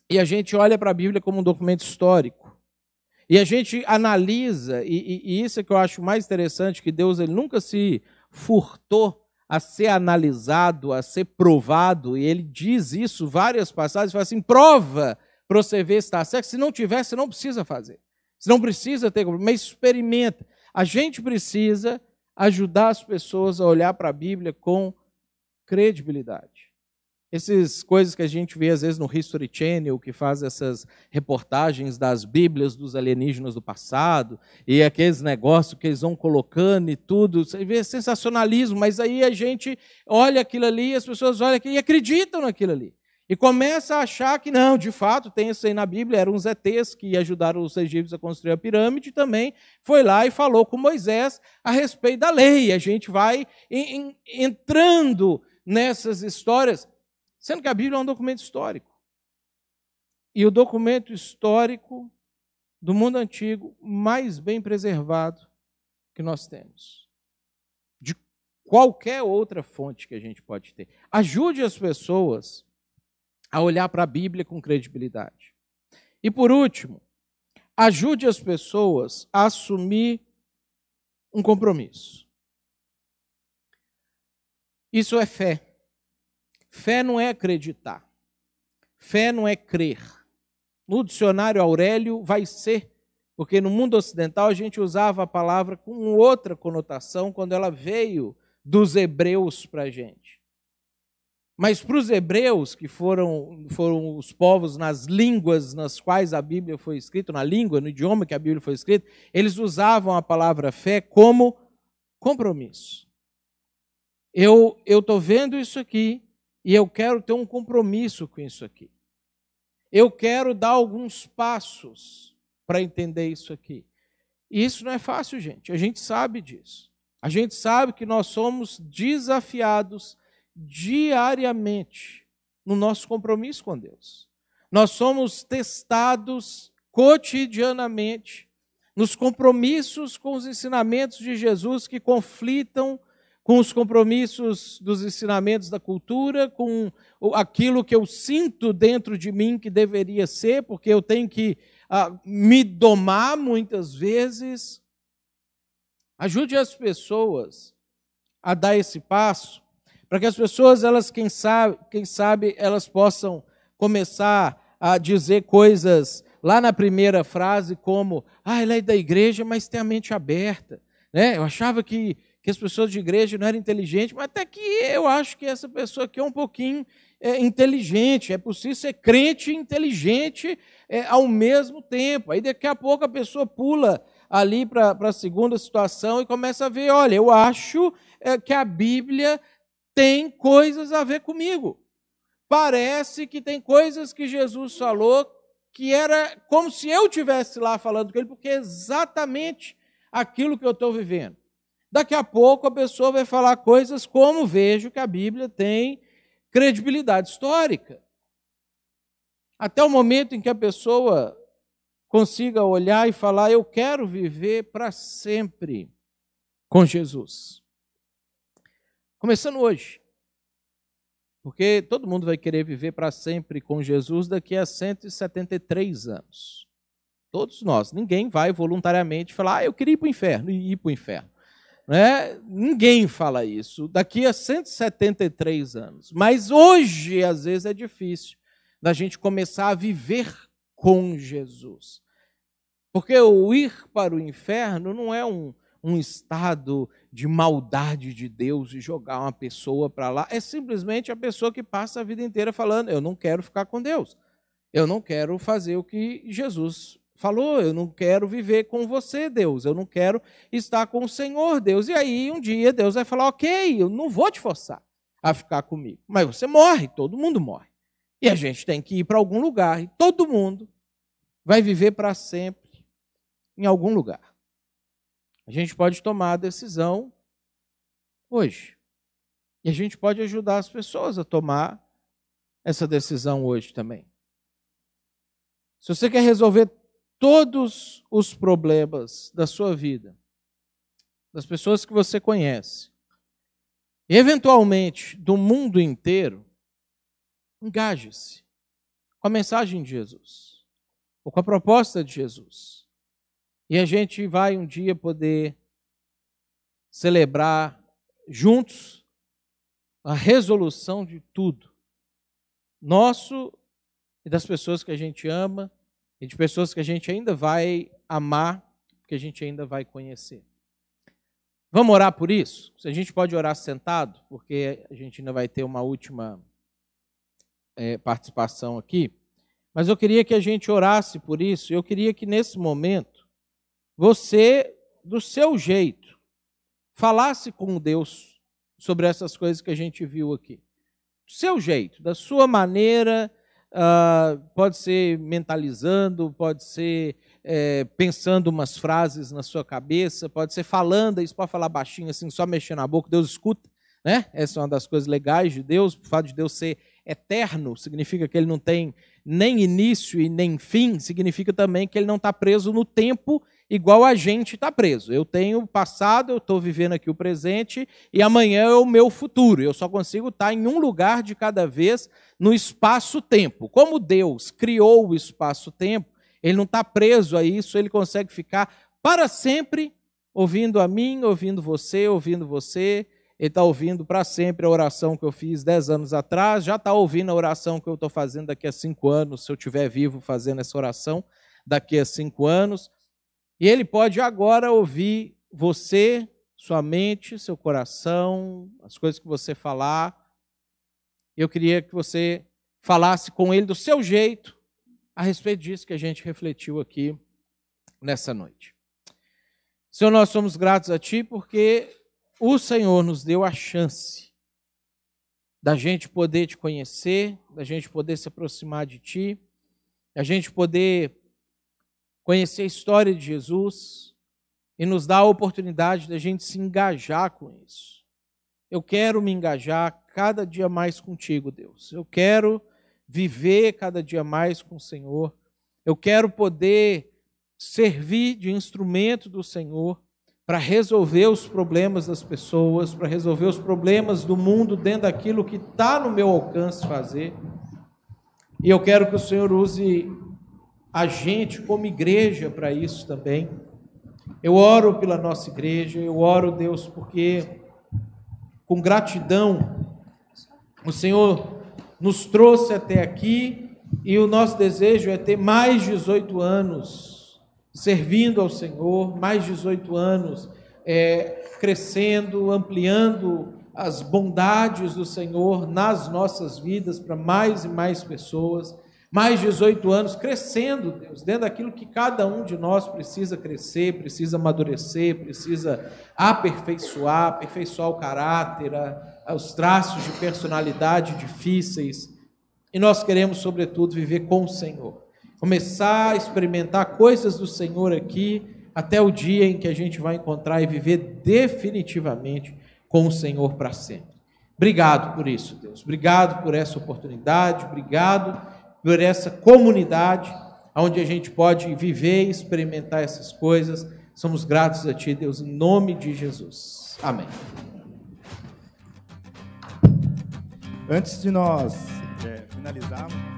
e a gente olha para a Bíblia como um documento histórico, e a gente analisa, e, e, e, isso é que eu acho mais interessante, que Deus ele nunca se furtou a ser analisado, a ser provado, e ele diz isso várias passagens, fala assim, prova para você ver se está certo, se não tiver, você não precisa fazer, você não precisa ter, mas experimenta. A gente precisa ajudar as pessoas a olhar para a Bíblia com credibilidade. Essas coisas que a gente vê às vezes no History Channel, que faz essas reportagens das Bíblias dos alienígenas do passado, e aqueles negócios que eles vão colocando e tudo, você vê sensacionalismo, mas aí a gente olha aquilo ali, as pessoas olham aquilo e acreditam naquilo ali. E começa a achar que não, de fato, tem isso aí na Bíblia, eram os ETs que ajudaram os egípcios a construir a pirâmide, também foi lá e falou com Moisés a respeito da lei. A gente vai entrando nessas histórias Sendo que a Bíblia é um documento histórico. E o documento histórico do mundo antigo mais bem preservado que nós temos. De qualquer outra fonte que a gente pode ter. Ajude as pessoas a olhar para a Bíblia com credibilidade. E por último, ajude as pessoas a assumir um compromisso. Isso é fé. Fé não é acreditar. Fé não é crer. No dicionário Aurélio vai ser, porque no mundo ocidental a gente usava a palavra com outra conotação quando ela veio dos hebreus para a gente. Mas para os hebreus, que foram, foram os povos nas línguas nas quais a Bíblia foi escrita, na língua, no idioma que a Bíblia foi escrita, eles usavam a palavra fé como compromisso. Eu estou vendo isso aqui, e eu quero ter um compromisso com isso aqui. Eu quero dar alguns passos para entender isso aqui. E isso não é fácil, gente. A gente sabe disso. A gente sabe que nós somos desafiados diariamente no nosso compromisso com Deus. Nós somos testados cotidianamente nos compromissos com os ensinamentos de Jesus que conflitam com os compromissos dos ensinamentos da cultura, com aquilo que eu sinto dentro de mim que deveria ser, porque eu tenho que uh, me domar muitas vezes. Ajude as pessoas a dar esse passo, para que as pessoas, elas, quem sabe, quem sabe, elas possam começar a dizer coisas lá na primeira frase, como, ah, ela é da igreja, mas tem a mente aberta. Né? Eu achava que que as pessoas de igreja não eram inteligentes, mas até que eu acho que essa pessoa aqui é um pouquinho é, inteligente. É possível ser crente e inteligente é, ao mesmo tempo. Aí daqui a pouco a pessoa pula ali para a segunda situação e começa a ver: olha, eu acho é, que a Bíblia tem coisas a ver comigo. Parece que tem coisas que Jesus falou que era como se eu tivesse lá falando com ele, porque é exatamente aquilo que eu estou vivendo. Daqui a pouco a pessoa vai falar coisas como vejo que a Bíblia tem credibilidade histórica. Até o momento em que a pessoa consiga olhar e falar: Eu quero viver para sempre com Jesus. Começando hoje. Porque todo mundo vai querer viver para sempre com Jesus daqui a 173 anos. Todos nós. Ninguém vai voluntariamente falar: ah, eu queria ir para o inferno e ir para o inferno. Né? Ninguém fala isso daqui a 173 anos. Mas hoje, às vezes, é difícil da gente começar a viver com Jesus. Porque o ir para o inferno não é um, um estado de maldade de Deus e jogar uma pessoa para lá. É simplesmente a pessoa que passa a vida inteira falando: eu não quero ficar com Deus. Eu não quero fazer o que Jesus falou, eu não quero viver com você, Deus, eu não quero estar com o Senhor, Deus. E aí um dia Deus vai falar: ok, eu não vou te forçar a ficar comigo, mas você morre, todo mundo morre. E a gente tem que ir para algum lugar, e todo mundo vai viver para sempre em algum lugar. A gente pode tomar a decisão hoje. E a gente pode ajudar as pessoas a tomar essa decisão hoje também. Se você quer resolver todos os problemas da sua vida, das pessoas que você conhece, eventualmente do mundo inteiro, engaje-se com a mensagem de Jesus, ou com a proposta de Jesus. E a gente vai um dia poder celebrar juntos a resolução de tudo, nosso e das pessoas que a gente ama e de pessoas que a gente ainda vai amar, que a gente ainda vai conhecer. Vamos orar por isso? Se a gente pode orar sentado, porque a gente ainda vai ter uma última é, participação aqui. Mas eu queria que a gente orasse por isso. Eu queria que nesse momento você, do seu jeito, falasse com Deus sobre essas coisas que a gente viu aqui. Do seu jeito, da sua maneira Uh, pode ser mentalizando, pode ser é, pensando umas frases na sua cabeça, pode ser falando, isso pode falar baixinho, assim, só mexendo na boca, Deus escuta, né? Essa é uma das coisas legais de Deus, o fato de Deus ser eterno, significa que ele não tem nem início e nem fim, significa também que ele não está preso no tempo igual a gente está preso. Eu tenho o passado, eu estou vivendo aqui o presente, e amanhã é o meu futuro. Eu só consigo estar tá em um lugar de cada vez no espaço-tempo. Como Deus criou o espaço-tempo, ele não está preso a isso, ele consegue ficar para sempre ouvindo a mim, ouvindo você, ouvindo você. Ele está ouvindo para sempre a oração que eu fiz dez anos atrás, já está ouvindo a oração que eu estou fazendo daqui a cinco anos, se eu estiver vivo fazendo essa oração daqui a cinco anos. E ele pode agora ouvir você, sua mente, seu coração, as coisas que você falar. Eu queria que você falasse com ele do seu jeito a respeito disso que a gente refletiu aqui nessa noite. Senhor, nós somos gratos a Ti porque o Senhor nos deu a chance da gente poder te conhecer, da gente poder se aproximar de Ti, da gente poder conhecer a história de Jesus e nos dá a oportunidade da gente se engajar com isso. Eu quero me engajar cada dia mais contigo, Deus. Eu quero viver cada dia mais com o Senhor. Eu quero poder servir de instrumento do Senhor para resolver os problemas das pessoas, para resolver os problemas do mundo dentro daquilo que está no meu alcance fazer. E eu quero que o Senhor use a gente como igreja para isso também. Eu oro pela nossa igreja, eu oro, Deus, porque com gratidão o Senhor nos trouxe até aqui e o nosso desejo é ter mais 18 anos servindo ao Senhor, mais 18 anos é, crescendo, ampliando as bondades do Senhor nas nossas vidas para mais e mais pessoas mais 18 anos crescendo, Deus, dentro daquilo que cada um de nós precisa crescer, precisa amadurecer, precisa aperfeiçoar, aperfeiçoar o caráter, os traços de personalidade difíceis. E nós queremos, sobretudo, viver com o Senhor. Começar a experimentar coisas do Senhor aqui, até o dia em que a gente vai encontrar e viver definitivamente com o Senhor para sempre. Obrigado por isso, Deus. Obrigado por essa oportunidade. Obrigado por essa comunidade onde a gente pode viver e experimentar essas coisas. Somos gratos a Ti, Deus, em nome de Jesus. Amém. Antes de nós é, finalizarmos.